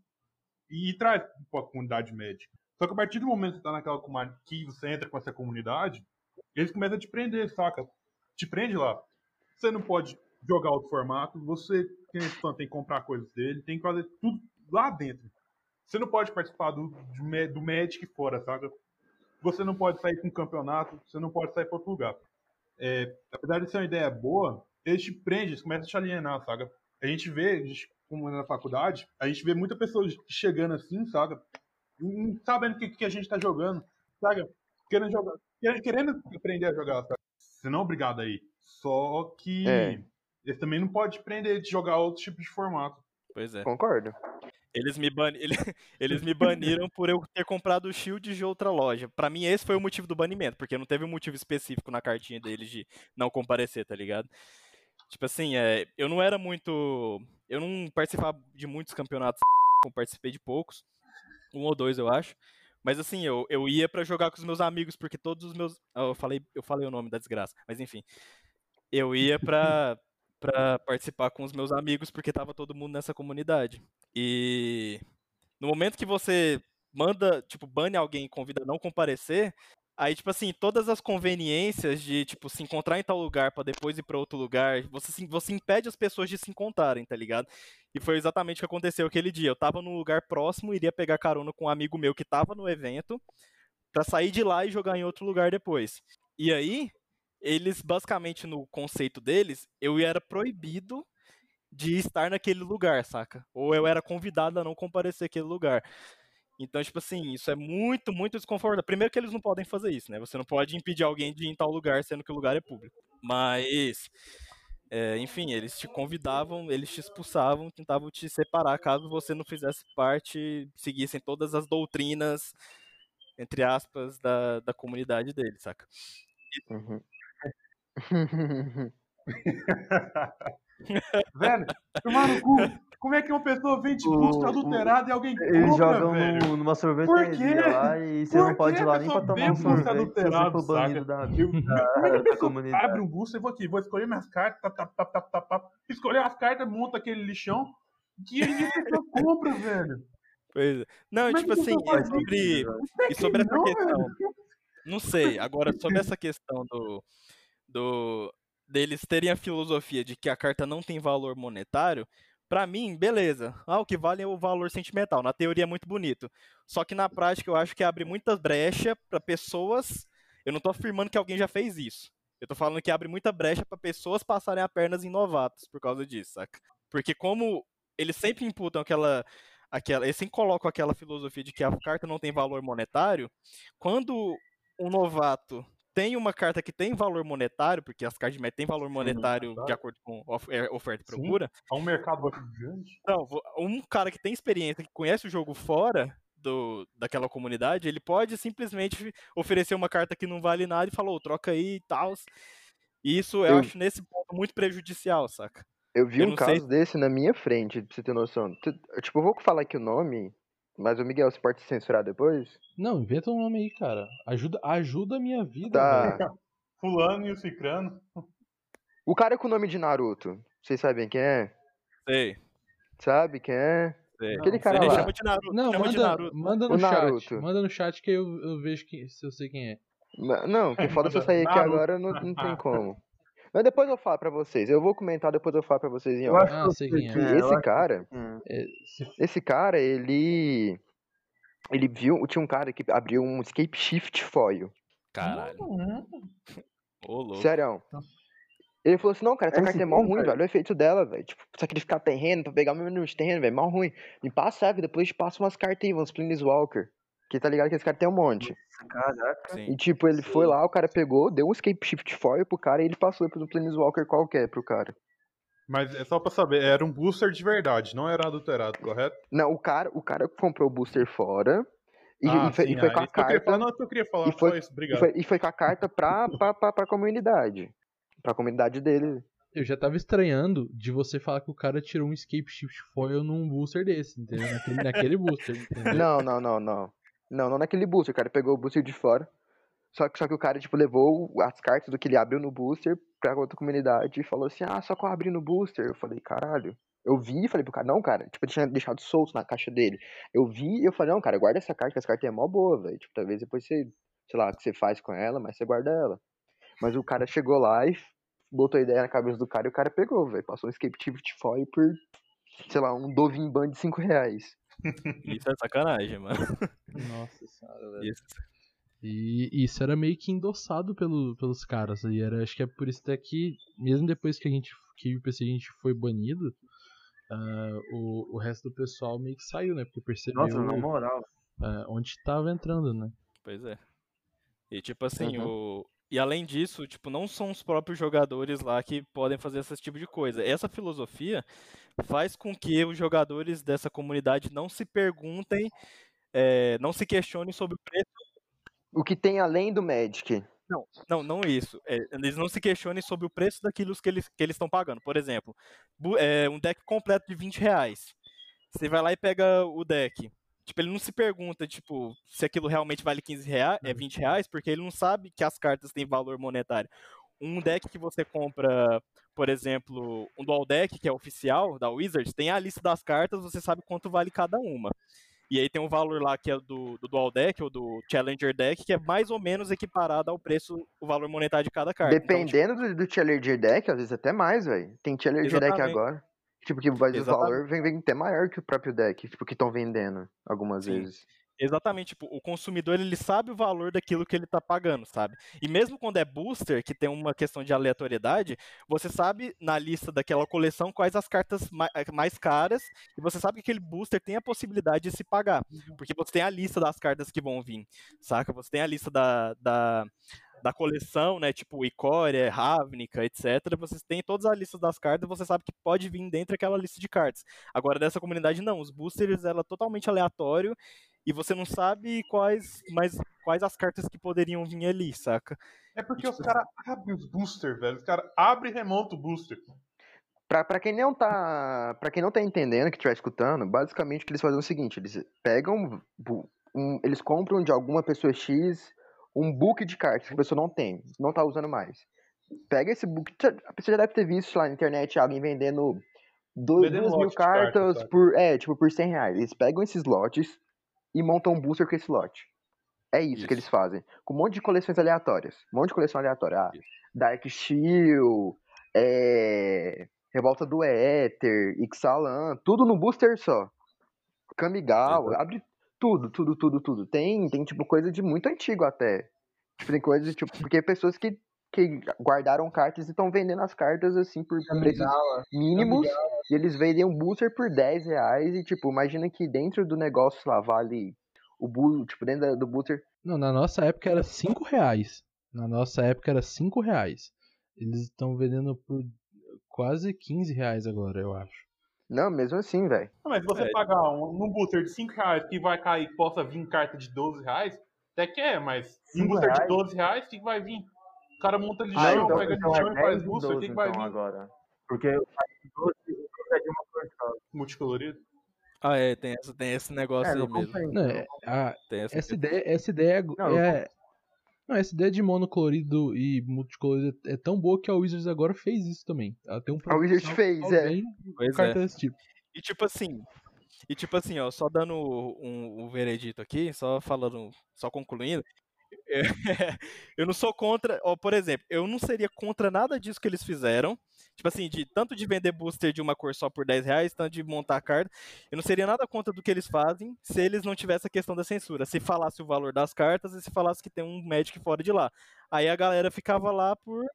e, traz pra comunidade médica. Só que a partir do momento que você tá naquela comunidade, que você entra com essa comunidade, eles começam a te prender, saca? Te prende lá. Você não pode jogar outro formato, você fã, tem que comprar coisas dele, tem que fazer tudo lá dentro. Você não pode participar do, do Magic fora, saca? Você não pode sair com um campeonato, você não pode sair para outro lugar. É, apesar de ser uma ideia boa, eles te prendem, eles começam a te alienar, saca? A gente vê, a gente, como na faculdade, a gente vê muita pessoa chegando assim, saca? E não sabendo o que, que a gente tá jogando, saca? Querendo jogar, querendo, querendo aprender a jogar, saca? Você não é obrigado aí. Só que É. eles também não podem te prender de jogar outro tipo de formato. Pois é. Concordo. Eles me, ele- Eles me baniram por eu ter comprado o shield de outra loja. Pra mim, esse foi o motivo do banimento, porque não teve um motivo específico na cartinha deles de não comparecer, tá ligado? Tipo assim, é, eu não era muito. Eu não participava de muitos campeonatos, eu participei de poucos. Um ou dois, eu acho. Mas assim, eu, eu ia pra jogar com os meus amigos, porque todos os meus. Eu falei, eu falei o nome da desgraça, mas enfim. Eu ia pra, pra participar com os meus amigos, porque tava todo mundo nessa comunidade. E no momento que você manda, tipo, bane alguém e convida a não comparecer, aí, tipo assim, todas as conveniências de, tipo, se encontrar em tal lugar pra depois ir pra outro lugar, você, você impede as pessoas de se encontrarem, tá ligado? E foi exatamente o que aconteceu aquele dia. Eu tava num lugar próximo, iria pegar carona com um amigo meu que tava no evento, pra sair de lá e jogar em outro lugar depois. E aí, eles, basicamente, no conceito deles, eu era proibido de estar naquele lugar, saca? Ou eu era convidado a não comparecer àquele lugar. Então, tipo assim, isso é muito, muito desconfortável. Primeiro que eles não podem fazer isso, né? Você não pode impedir alguém de ir em tal lugar, sendo que o lugar é público. Mas, é, enfim, eles te convidavam, eles te expulsavam, tentavam te separar caso você não fizesse parte, seguissem todas as doutrinas, entre aspas, da, da comunidade deles, saca? Uhum. Velho, tomar no cu. Como é que uma pessoa vende busca adulterada e alguém Eles compra, jogam velho? no- numa sorveteria lá e você Por não pode ir lá nem pra tomar um sorvete se você for banido da, como é que a da comunidade. abre um booster e vou aqui, vou escolher minhas cartas, tá, tá, tá, tá, tá, tá, escolher as cartas, monta aquele lixão, que aí a pessoa compra, velho. Pois é. Não, Como é tipo assim, e faz sobre, e sobre essa Não, questão, velho. não sei, agora sobre essa questão do, do deles terem a filosofia de que a carta não tem valor monetário, pra mim, beleza. Ah, o que vale é o valor sentimental. Na teoria é muito bonito. Só que na prática eu acho que abre muitas brechas pra pessoas. Eu não tô afirmando que alguém já fez isso. Eu tô falando que abre muita brecha pra pessoas passarem a pernas em novatos por causa disso, saca? Porque como eles sempre imputam aquela aquela, eles sempre colocam aquela filosofia de que a carta não tem valor monetário, quando um novato tem uma carta que tem valor monetário, porque as cartas de Magic têm valor monetário de acordo com é, oferta e Sim. procura. É um mercado grande. Então, vo- um cara que tem experiência, que conhece o jogo fora do, daquela comunidade, ele pode simplesmente oferecer uma carta que não vale nada e falou, troca aí e tal. E isso eu, Eu- acho nesse ponto muito prejudicial, saca? Eu vi Eu um não sei- caso desse na minha frente, pra você ter noção. Tipo, eu vou falar aqui o nome, mas o Miguel, você pode censurar depois? Não, inventa um nome aí, cara. Ajuda, ajuda a minha vida, Tá. velho. Fulano e o Cicrano. O cara com o nome de Naruto. Vocês sabem quem é? Sei, Sabe quem é? sei. Aquele Sei, cara lá. chama de Naruto, Não, chama de manda, Naruto. manda no O chat. Naruto. Manda no chat que eu, eu vejo que, se eu sei quem é. Ma- Não, que foda se eu sair aqui Naruto. agora, não, não tem como. Mas depois eu falo pra vocês. Eu vou comentar, depois eu falo pra vocês em Eu off. acho Ah, que é. Que é, esse acho cara, é. É, se- esse cara, ele. Ele viu. Tinha um cara que abriu um escape shift foil. Caralho. Ô, louco. Sério. Ele falou assim, não, cara, essa Esse carta é mó ruim, velho. o efeito dela, velho. Tipo, sacrificar terreno pra pegar o de terreno, velho. Mó ruim. Me passa, sabe? Depois passa umas cartas aí, uns Planeswalker. Que tá ligado que esse cara tem um monte. Caraca. Sim. E tipo, ele foi Sim. lá, o cara pegou, deu um escape shift foil pro cara e ele passou um Planeswalker qualquer pro cara. Mas é só pra saber, era um booster de verdade, não era adulterado, correto? Não, o cara, o cara comprou o booster fora e, ah, e foi, sim, e foi ah, com a falar, carta. não, eu queria falar, e foi- só isso, E obrigado. foi, e foi com a carta pra, pra, pra, pra comunidade. Pra comunidade dele. Eu já tava estranhando de você falar que o cara tirou um escape shift foil num booster desse, entendeu? Naquele, naquele booster, entendeu? Não, não, não, não. Não, não naquele booster. O cara pegou o booster de fora. Só que, só que o cara, tipo, levou as cartas do que ele abriu no booster pra outra comunidade e falou assim, ah, só que eu abri no booster. Eu falei, caralho. Eu vi e falei pro cara, não, cara, tipo, ele tinha deixado solto na caixa dele. Eu vi e eu falei, não, cara, guarda essa carta, que essa carta é mó boa, velho. Tipo, talvez depois você, sei lá, o que você faz com ela, mas você guarda ela. Mas o cara chegou lá e botou a ideia na cabeça do cara e o cara pegou, velho. Passou um escape shift foil por, sei lá, um Dovin Band de 5 reais. Isso é sacanagem, mano. Nossa senhora, velho. Isso. E isso era meio que endossado pelo, pelos caras. E era, acho que é por isso até que, mesmo depois que a gente que o PC a gente foi banido, ah, o, o resto do pessoal meio que saiu, né? Porque percebeu Nossa, na moral. ah, onde tava entrando, né? Pois é. E tipo assim, Uhum. o. E além disso, tipo, não são os próprios jogadores lá que podem fazer esse tipo de coisa. Essa filosofia faz com que os jogadores dessa comunidade não se perguntem, eh, não se questionem sobre o preço. O que tem além do Magic. Não, não isso. É, eles não se questionem sobre o preço daquilo que eles que eles estão pagando. Por exemplo, é, um deck completo de 20 reais. Você vai lá e pega o deck. Tipo, ele não se pergunta, tipo, se aquilo realmente vale 15 reais, é 20 reais, porque ele não sabe que as cartas têm valor monetário. Um deck que você compra, por exemplo, um dual deck, que é oficial da Wizards, tem a lista das cartas, você sabe quanto vale cada uma. E aí tem um valor lá que é do, do dual deck ou do challenger deck, que é mais ou menos equiparado ao preço, o valor monetário de cada carta. Então, tipo, Dependendo do, do Challenger Deck, às vezes até mais, velho. Tem Challenger Deck Exatamente. agora. Tipo, que vai- o valor vem, vem até maior que o próprio deck. Tipo, que estão vendendo algumas Sim. vezes. Exatamente, tipo, o consumidor ele sabe o valor daquilo que ele tá pagando, sabe? E mesmo quando é booster, que tem uma questão de aleatoriedade, você sabe na lista daquela coleção quais as cartas eh, mais caras, e você sabe que aquele booster tem a possibilidade de se pagar, porque você tem a lista das cartas que vão vir, saca? Você tem a lista da, da, da coleção, né? Tipo Icória, Ravnica, etc. Você tem todas as listas das cartas, você sabe que pode vir dentro daquela lista de cartas. Agora, dessa comunidade, não. Os boosters, ela é totalmente aleatório e você não sabe quais, mas quais as cartas que poderiam vir ali, saca? É porque os Tipo, caras abrem os boosters, velho. Os caras abrem e remontam o booster. Pra, pra quem não tá. Pra quem não tá entendendo, que estiver escutando, basicamente o que eles fazem é o seguinte, eles pegam. um- eles compram de alguma pessoa X um book de cartas que a pessoa não tem, não tá usando mais. Pega esse book. A pessoa já deve ter visto lá na internet alguém vendendo do- Vendendo duas mil lote de cartas, por. É, tipo, por 100 reais. Eles pegam esses lotes e montam um booster com esse lote. É isso, Isso. que eles fazem. Com um monte de coleções aleatórias. Um monte de coleção aleatória. Ah. Dark Shield, é, Revolta do Éter, Ixalan, tudo no booster só. Kamigawa, abre tudo, tudo, tudo, tudo. Tem, tem tipo coisa de muito antigo até. Tipo, tem coisas, tipo, porque pessoas que, que guardaram cartas e estão vendendo as cartas assim por preços mínimos. E eles vendem um booster por 10 reais. E, tipo, imagina que dentro do negócio lá vale o booster, tipo, dentro do booster. Não, na nossa época era 5 reais. Na nossa época era 5 reais. Eles estão vendendo por quase 15 reais agora, eu acho. Não, mesmo assim, velho. Mas se você É. pagar um, num booster de 5 reais que vai cair que possa vir carta de 12 reais, até que é, mas um booster de reais? 12 reais, o que que vai vir? O cara monta de Ah, então, pega então de chão é e faz 10 booster, o 12 que, que vai então vir? agora. Porque o 12 é de uma cor só. Multicolorido? Ah, é, tem, essa, tem esse negócio É, aí mesmo. Não, é, a- Tem essa essa ideia, essa ideia Não, é. Não, essa ideia de monocolorido e multicolorido é tão boa que a Wizards agora fez isso também. Ela tem um A Wizards fez, é. Pois é. carta desse tipo. E tipo assim, e tipo assim, ó, só dando um, um veredito aqui, só falando, só concluindo, é, eu não sou contra, ó, por exemplo, eu não seria contra nada disso que eles fizeram, tipo assim, de tanto de vender booster de uma cor só por 10 reais, tanto de montar carta, eu não seria nada contra do que eles fazem se eles não tivessem a questão da censura, se falasse o valor das cartas e se falasse que tem um Magic fora de lá. Aí a galera ficava lá por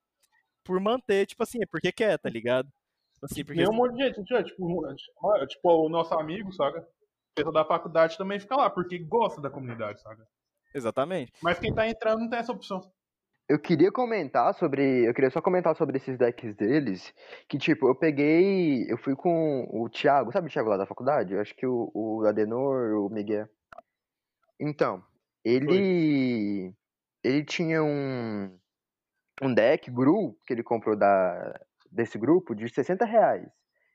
por manter, tipo assim, é porque quer, tá ligado? Tipo assim, porque Tem um monte de gente, tipo, tipo, tipo, o nosso amigo, saca? Pessoa da faculdade também fica lá, porque gosta da comunidade, saca? Exatamente. Mas quem tá entrando não tem essa opção. Eu queria comentar sobre. Eu queria só comentar sobre esses decks deles. Que, tipo, eu peguei. Eu fui com o Thiago, sabe o Thiago lá da faculdade? Eu acho que o, o Adenor, o Miguel. Então, ele. Ele tinha um. Um deck Gru que ele comprou da, desse grupo de 60 reais.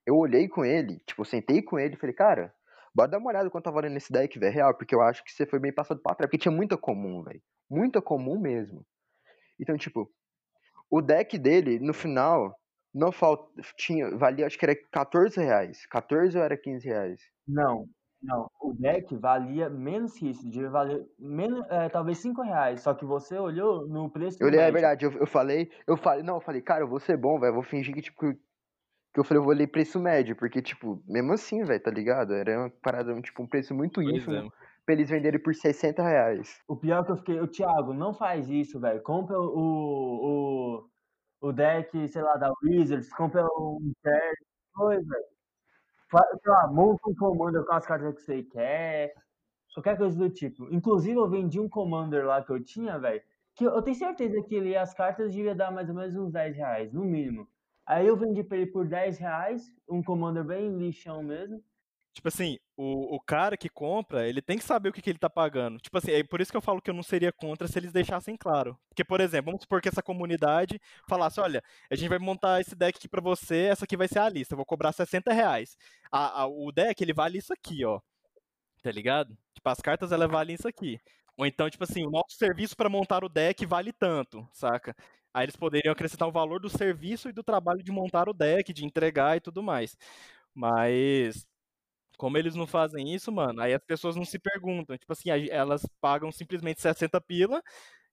Eu olhei com ele, tipo, sentei com ele e falei, cara, bora dar uma olhada quanto tá valendo esse deck, velho, real, porque eu acho que você foi bem passado pra trás, porque tinha muita comum, velho. Muita comum mesmo. Então, tipo, o deck dele, no final, não falta. Tinha, valia, acho que era 14 reais. 14 ou era 15 reais? Não, não. O deck valia menos que isso. Devia valer menos, é, talvez 5 reais. Só que você olhou no preço Eu olhei, é verdade, eu, eu falei, eu falei, não, eu falei, cara, eu vou ser bom, velho, vou fingir que, tipo, que eu falei, eu vou ler preço médio, porque, tipo, mesmo assim, velho, tá ligado? Era uma parada, tipo, um preço muito Pois ínfimo é. pra eles venderem por 60 reais. O pior que eu fiquei, o Thiago, não faz isso, velho. Compra o, o, o deck, sei lá, da Wizards, compra o Inter, coisa, velho. Sei lá, monta um commander com as cartas que você quer, qualquer coisa do tipo. Inclusive, eu vendi um commander lá que eu tinha, velho, que eu, eu tenho certeza que ele, as cartas devia dar mais ou menos uns 10 reais, no mínimo. Aí eu vendi pra ele por 10 reais, um commander bem lixão mesmo. Tipo assim, o, o cara que compra, ele tem que saber o que, que ele tá pagando. Tipo assim, é por isso que eu falo que eu não seria contra se eles deixassem claro. Porque, por exemplo, vamos supor que essa comunidade falasse, olha, a gente vai montar esse deck aqui pra você, essa aqui vai ser a lista, eu vou cobrar 60 reais. A, a- o deck, ele vale isso aqui, ó. Tá ligado? Tipo, as cartas, elas valem isso aqui. Ou então, tipo assim, o nosso serviço pra montar o deck vale tanto, saca? Aí eles poderiam acrescentar o valor do serviço e do trabalho de montar o deck, de entregar e tudo mais. Mas como eles não fazem isso, mano, aí as pessoas não se perguntam. Tipo assim, elas pagam simplesmente 60 pila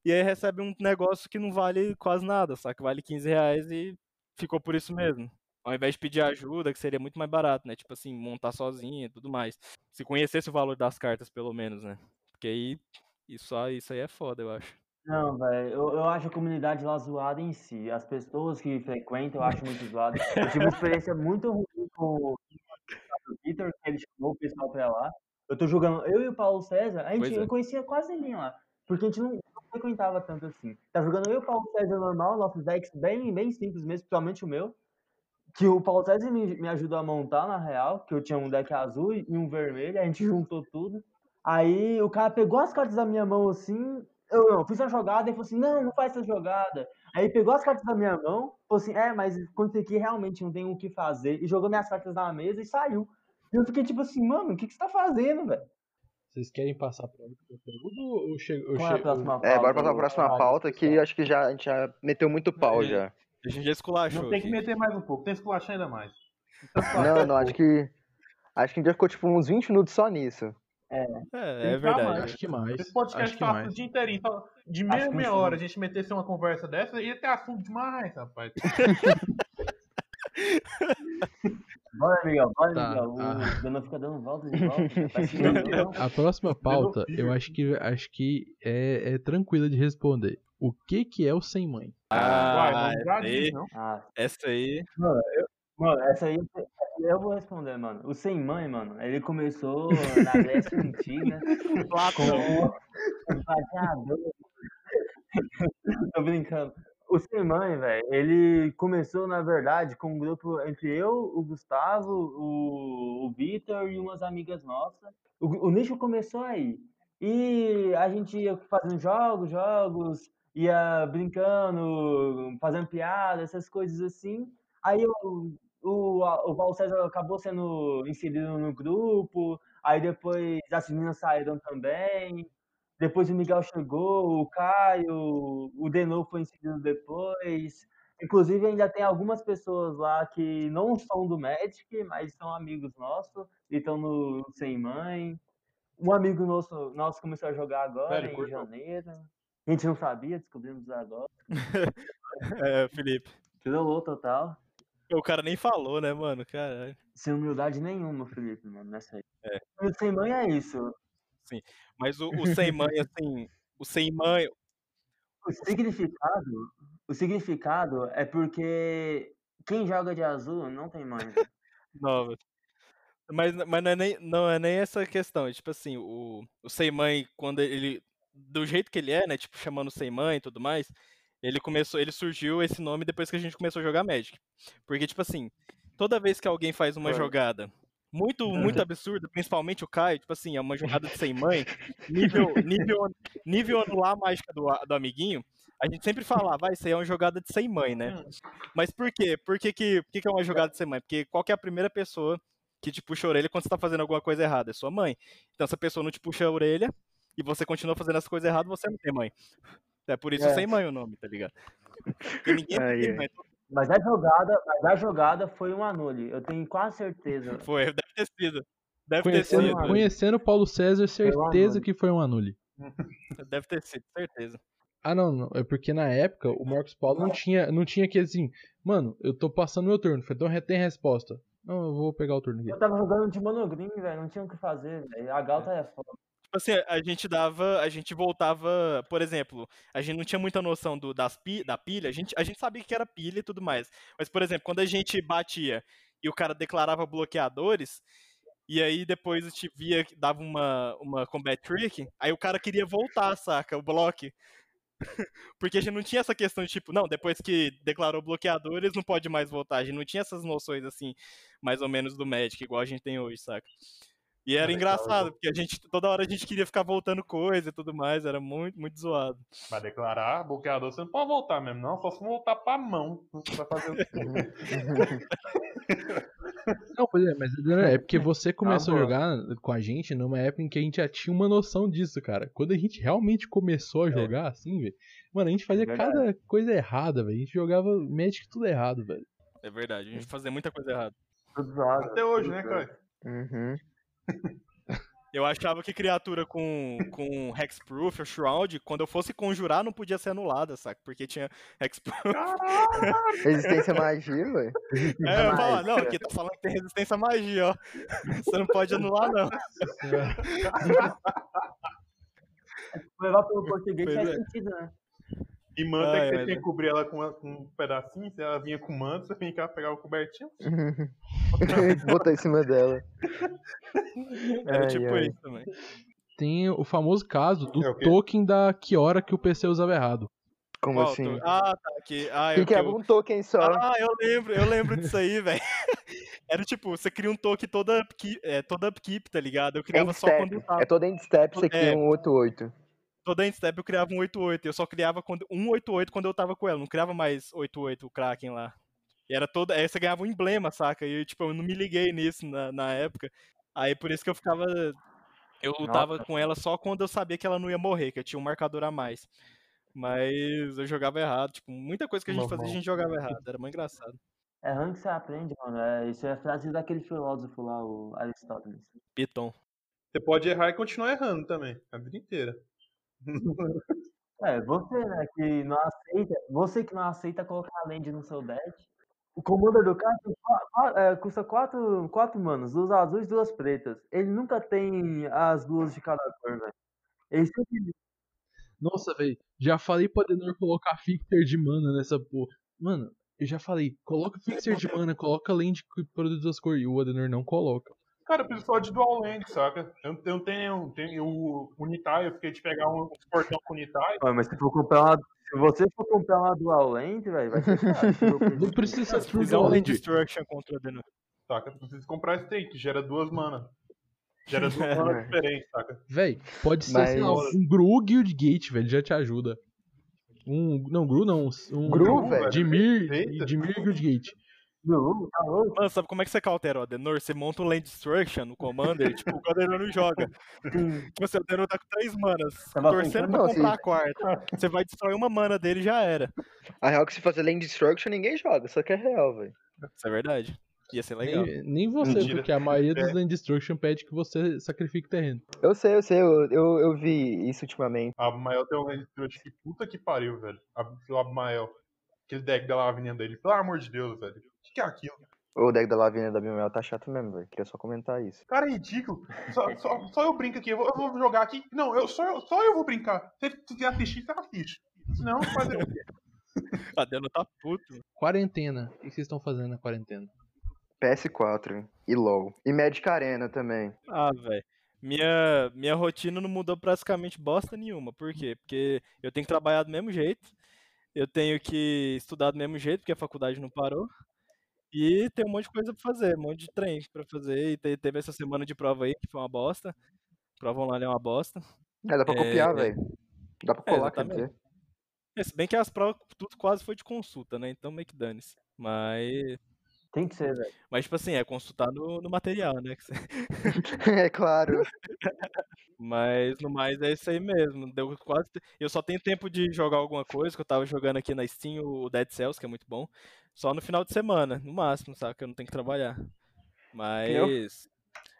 e aí recebem um negócio que não vale quase nada, só que vale 15 reais e ficou por isso mesmo. Ao invés de pedir ajuda, que seria muito mais barato, né? Tipo assim, montar sozinho e tudo mais. Se conhecesse o valor das cartas, pelo menos, né? Porque aí, isso, aí- isso aí é foda, eu acho. Não, velho, eu, eu acho a comunidade lá zoada em si. As pessoas que frequentam, eu acho muito zoado. Eu tive uma experiência muito ruim com o Vitor, que ele chamou o pessoal pra lá. Eu tô jogando, eu e o Paulo César, a gente é. não conhecia quase ninguém lá. Porque a gente não, não frequentava tanto assim. Tá jogando eu e o Paulo César normal, nossos decks bem, bem simples mesmo, principalmente o meu. Que o Paulo César me, me ajudou a montar, na real, que eu tinha um deck azul e um vermelho, a gente juntou tudo. Aí o cara pegou as cartas da minha mão assim, eu não, fiz a jogada e falou assim, não, não faz essa jogada. Aí pegou as cartas da minha mão, falou assim, é, mas quando aqui realmente não tem o que fazer, e jogou minhas cartas na mesa e saiu. E eu fiquei tipo assim, mano, o que, que você tá fazendo, velho? Vocês querem passar pra outra pergunta ou chegou? Qual é a próxima É, bora pauta, passar pra ô, próxima pauta que acho que já, a gente já meteu muito pau É. já. A gente já esculachou Não tem que meter mais um pouco, tem que esculachar ainda mais. Não, não, acho que. Acho que a gente já ficou tipo uns 20 minutos só nisso. É, é ficar verdade. mais. Acho que mais. Esse podcast Acho que passa mais. o dia inteirinho. Então, de meia meia hora a gente metesse uma conversa dessa, ia ter assunto demais, rapaz. Bora, Miguel, bora, Tá, Miguel. O ah. Dano fica dando e que não, não. A próxima pauta, eu acho que acho que é, é tranquila de responder. O que que é o sem mãe? Ah, não essa aí, diz, não. Ah, essa aí. Mano, essa aí eu vou responder, mano. O Sem Mãe, mano, ele começou na Grécia Antiga com o gladiador. Tô brincando. O Sem Mãe, velho, ele começou, na verdade, com um grupo entre eu, o Gustavo, o, o Vitor e umas amigas nossas. O, o nicho começou aí. E a gente ia fazendo jogos, jogos, ia brincando, fazendo piada, essas coisas assim. Aí o, o, o Paulo César acabou sendo inserido no grupo, aí depois as meninas saíram também, depois o Miguel chegou, o Caio, o Denô foi inserido depois. Inclusive ainda tem algumas pessoas lá que não são do Magic, mas são amigos nossos e estão no, Sem Mãe. Um amigo nosso, nosso começou a jogar agora, Velho, em curtou. janeiro. A gente não sabia, descobrimos agora. É, Felipe. Trollou total. O cara nem falou, né, mano? Caralho. Sem humildade nenhuma, Felipe, mano, nessa aí. É. O Sem Mãe é isso. Mas o, o sem mãe, assim. O sem mãe. O significado O significado é porque quem joga de azul não tem mãe. velho. Nova. Mas, mas não, é nem, não é nem essa questão. é Tipo assim, o, o Sem Mãe, quando ele. Do jeito que ele é, né? Tipo, chamando Sem Mãe e tudo mais, ele começou. Ele surgiu esse nome depois que a gente começou a jogar Magic. Porque, tipo assim, toda vez que alguém faz uma Foi. jogada muito, muito absurda, principalmente o Caio, tipo assim, é uma jogada de sem mãe, nível, nível, nível anular a mágica do, do amiguinho, a gente sempre fala, vai, isso aí é uma jogada de sem mãe, né? Mas por quê? Por que, que, por que, que é uma jogada de sem mãe? Porque qual é a primeira pessoa que te puxa a orelha quando você tá fazendo alguma coisa errada? É sua mãe. Então, se a pessoa não te puxa a orelha e você continua fazendo as coisas erradas, você não tem mãe. É por isso É. sem mãe o nome, tá ligado? Porque ninguém ai. mãe. Mas a jogada, mas a jogada foi um anule. Eu tenho quase certeza. Foi, deve ter sido. Deve ter Conhecendo, sido. Anule. conhecendo Paulo César, certeza anule. que foi um anule. Deve ter sido, certeza. Ah, não, não. É porque na época o Marcos Paulo não tinha, não tinha aquele assim, mano, eu tô passando meu turno. Então tem resposta. Não, eu vou pegar o turno aqui. Eu tava jogando de monogreen, velho. Não tinha o que fazer, velho. A Galta é foda. Tipo assim, a gente dava, a gente voltava, por exemplo, a gente não tinha muita noção do, das pi, da pilha, a gente, a gente sabia que era pilha e tudo mais. Mas, por exemplo, quando a gente batia e o cara declarava bloqueadores, e aí depois a gente via que dava uma, uma combat trick, aí o cara queria voltar, saca? O bloco. Porque a gente não tinha essa questão de tipo, não, depois que declarou bloqueadores, não pode mais voltar. A gente não tinha essas noções assim, mais ou menos do Magic, igual a gente tem hoje, saca? E era engraçado, porque a gente, toda hora a gente queria ficar voltando coisa e tudo mais, era muito, muito zoado. Vai declarar, bloqueador, você não pode voltar mesmo, não. Só se voltar pra mão. Vai fazer o? Não, pois é, mas é porque você começou a boa. jogar com a gente numa época em que a gente já tinha uma noção disso, cara. Quando a gente realmente começou a jogar assim, velho, mano, a gente fazia Verdade. cada coisa errada, velho. A gente jogava Magic tudo errado, velho. É verdade, a gente fazia muita coisa errada. Tudo zoado. Até hoje, né, cara? Uhum. Eu achava que criatura com, com Hexproof ou Shroud, quando eu fosse conjurar, não podia ser anulada, saca? Porque tinha Hexproof. Resistência à magia, velho. É, eu falava, não, aqui tá falando que tem resistência à magia, ó. Você não pode anular, não. Levar pelo português faz é. sentido, né? E manta Ai, que você tinha que cobrir ela com, uma- com um pedacinho, se ela vinha com manto, você vinha cá pegar o cobertinho. Botar em cima dela. Era Ai, tipo ai. isso também. Tem o famoso caso do É token da Kiora que o PC usava errado. Como Qual assim? tu- Ah, tá aqui. Ah, Que eu, que que é eu- um token só. Ah, eu lembro, eu lembro disso aí, velho. Era tipo, você cria um token toda upkeep, é, toda upkeep, tá ligado? Eu criava End só quando step. tava. É todo end step, você É. cria um 88. Toda endstep eu criava um 88. Eu só criava quando, um 88 quando eu tava com ela. Não criava mais 88 o Kraken lá. E era toda. Aí você ganhava um emblema, saca? E tipo, eu não me liguei nisso na, na época. Aí por isso que eu ficava. Eu lutava com ela só quando eu sabia que ela não ia morrer, que eu tinha um marcador a mais. Mas eu jogava errado. Tipo, muita coisa que a gente fazia, a gente jogava errado. Era muito engraçado. É rango que você aprende, mano. É, isso é a frase daquele filósofo lá, o Aristóteles. Piton. Você pode errar e continuar errando também, a vida inteira. É, você, né, que não aceita. Você que não aceita colocar a land no seu deck. O commander do cara é, custa quatro, quatro manos, duas azuis e duas pretas. Ele nunca tem as duas de cada cor, velho. Ele sempre. Nossa, velho, já falei pra Denor colocar fixer de mana nessa porra. Mano, eu já falei, coloca fixer de mana, coloca lente que produz duas cores. E o Adenor não coloca. Cara, eu preciso só de dual land, saca? Eu, eu tenho, tenho o Unitai, eu fiquei de pegar um portão com Unitai. Ué, mas se for comprar uma. Se você for comprar uma dual lente, velho, vai ser caro. Não precisa Fizer um Land. Destruction contra o Denor. Saca? Eu preciso comprar esse tem, que gera duas mana. Gera duas mana diferentes, saca? Véi, pode ser, sei lá, Mas- um Gru Guild Gate, velho, já te ajuda. Um. Não, Gru não. Um Gru, velho? Dimir. Dimir Guild Gate. Não, tá louco? Mano, sabe como é que você cautera o Adenor? Você monta um Land Destruction no Commander, tipo, o Adenor não joga. Tipo assim, o Adenor tá com três manas, Tava torcendo pensando- pra Não, comprar sim. a quarta. Você vai destruir uma mana dele e já era. A real é que se fazer Land Destruction, ninguém joga, só que é real, velho. Isso é verdade. Ia ser legal. Nem, nem você, Mentira. porque a maioria dos É. Land Destruction pede que você sacrifique terreno. Eu sei, eu sei, eu, eu, eu vi isso ultimamente. A Abmael tem um land destruction que puta que pariu, velho. A- O Abmael. Aquele deck da lavinha dele, pelo amor de Deus, velho. O que, que é aquilo? O deck da Lavínia da Bimel tá chato mesmo, velho. Queria só comentar isso. Cara, é ridículo. Só, só, só eu brinco aqui, eu vou, eu vou jogar aqui. Não, eu, só, eu, só eu vou brincar. Se você quiser assistir, você assiste. Senão, fazer o quê? Adeno tá puto. Quarentena. O que vocês estão fazendo na quarentena? PS4 e LoL. E Magic Arena também. Ah, velho. Minha, minha rotina não mudou praticamente bosta nenhuma. Por quê? Porque eu tenho que trabalhar do mesmo jeito. Eu tenho que estudar do mesmo jeito, porque a faculdade não parou. E tem um monte de coisa pra fazer, um monte de trem pra fazer. E te- teve essa semana de prova aí, que foi uma bosta. Prova online é uma bosta. É, dá pra É, copiar, é. velho. Dá pra É, colar, quer exatamente. dizer. É, se bem que as provas tudo quase foi de consulta, né? Então meio que dane-se. Mas, Tem que ser, velho. mas tipo assim, é consultar no, no material, né? é claro. Mas no mais é isso aí mesmo. Deu quase. Eu só tenho tempo de jogar alguma coisa, que eu tava jogando aqui na Steam o Dead Cells, que é muito bom. Só no final de semana, no máximo, sabe? Que eu não tenho que trabalhar. Mas.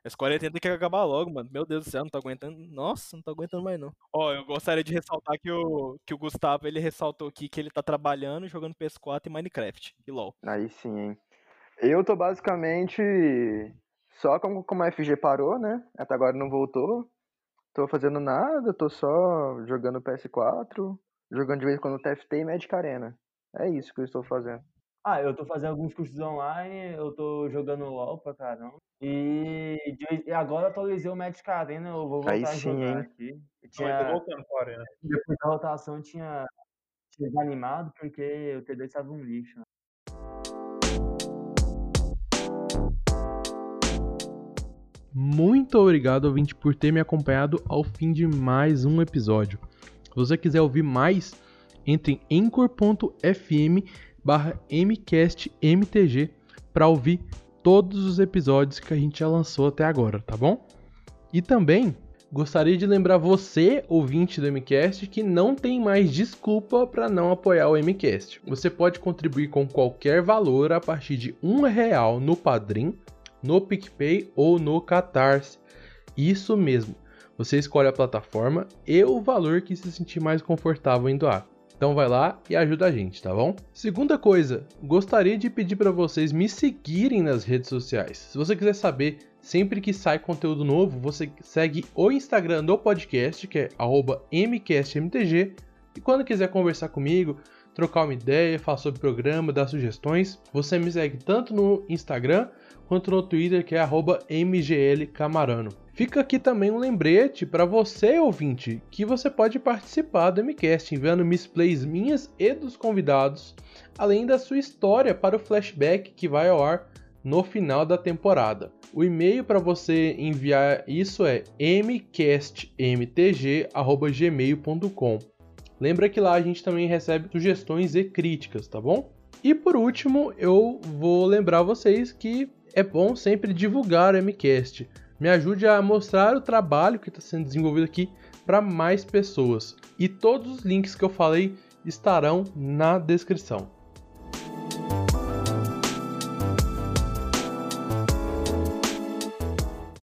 Esse quarentena tem que acabar logo, mano. Meu Deus do céu, não tô aguentando. Nossa, não tô aguentando mais não. Ó, eu gostaria de ressaltar que o, que o Gustavo ele ressaltou aqui que ele tá trabalhando jogando PS4 e Minecraft e LOL. Aí sim, hein. Eu tô basicamente só como, como a FG parou, né? Até agora não voltou. Tô fazendo nada, tô só jogando PS4, jogando de vez em quando TFT e Magic Arena. É isso que eu estou fazendo. Ah, eu tô fazendo alguns cursos online, eu tô jogando LOL pra caramba. E, de e agora eu atualizei o Magic Arena, eu vou voltar Aí a sim, jogar hein? aqui. Eu tinha, eu voltando pra arena. depois da rotação eu tinha, tinha desanimado porque o T2 estava um lixo. né? Muito obrigado, ouvinte, por ter me acompanhado ao fim de mais um episódio. Se você quiser ouvir mais, entre em anchor.fm barra mcastmtg para ouvir todos os episódios que a gente já lançou até agora, tá bom? E também gostaria de lembrar você, ouvinte do MCast, que não tem mais desculpa para não apoiar o MCast. Você pode contribuir com qualquer valor a partir de um real no Padrim, no PicPay ou no Catarse. Isso mesmo. Você escolhe a plataforma e o valor que se sentir mais confortável em doar. Então vai lá e ajuda a gente, tá bom? Segunda coisa, gostaria de pedir para vocês me seguirem nas redes sociais. Se você quiser saber sempre que sai conteúdo novo, você segue o Instagram do podcast, que é mcastmtg. E quando quiser conversar comigo, trocar uma ideia, falar sobre o programa, dar sugestões, você me segue tanto no Instagram quanto no Twitter, que é mglcamarano. Fica aqui também um lembrete para você, ouvinte, que você pode participar do MCast enviando misplays minhas e dos convidados, além da sua história para o flashback que vai ao ar no final da temporada. O e-mail para você enviar isso é mcastmtg@gmail.com. Lembra que lá a gente também recebe sugestões e críticas, tá bom? E por último, eu vou lembrar vocês que é bom sempre divulgar o MCast. Me ajude a mostrar o trabalho que está sendo desenvolvido aqui para mais pessoas. E todos os links que eu falei estarão na descrição.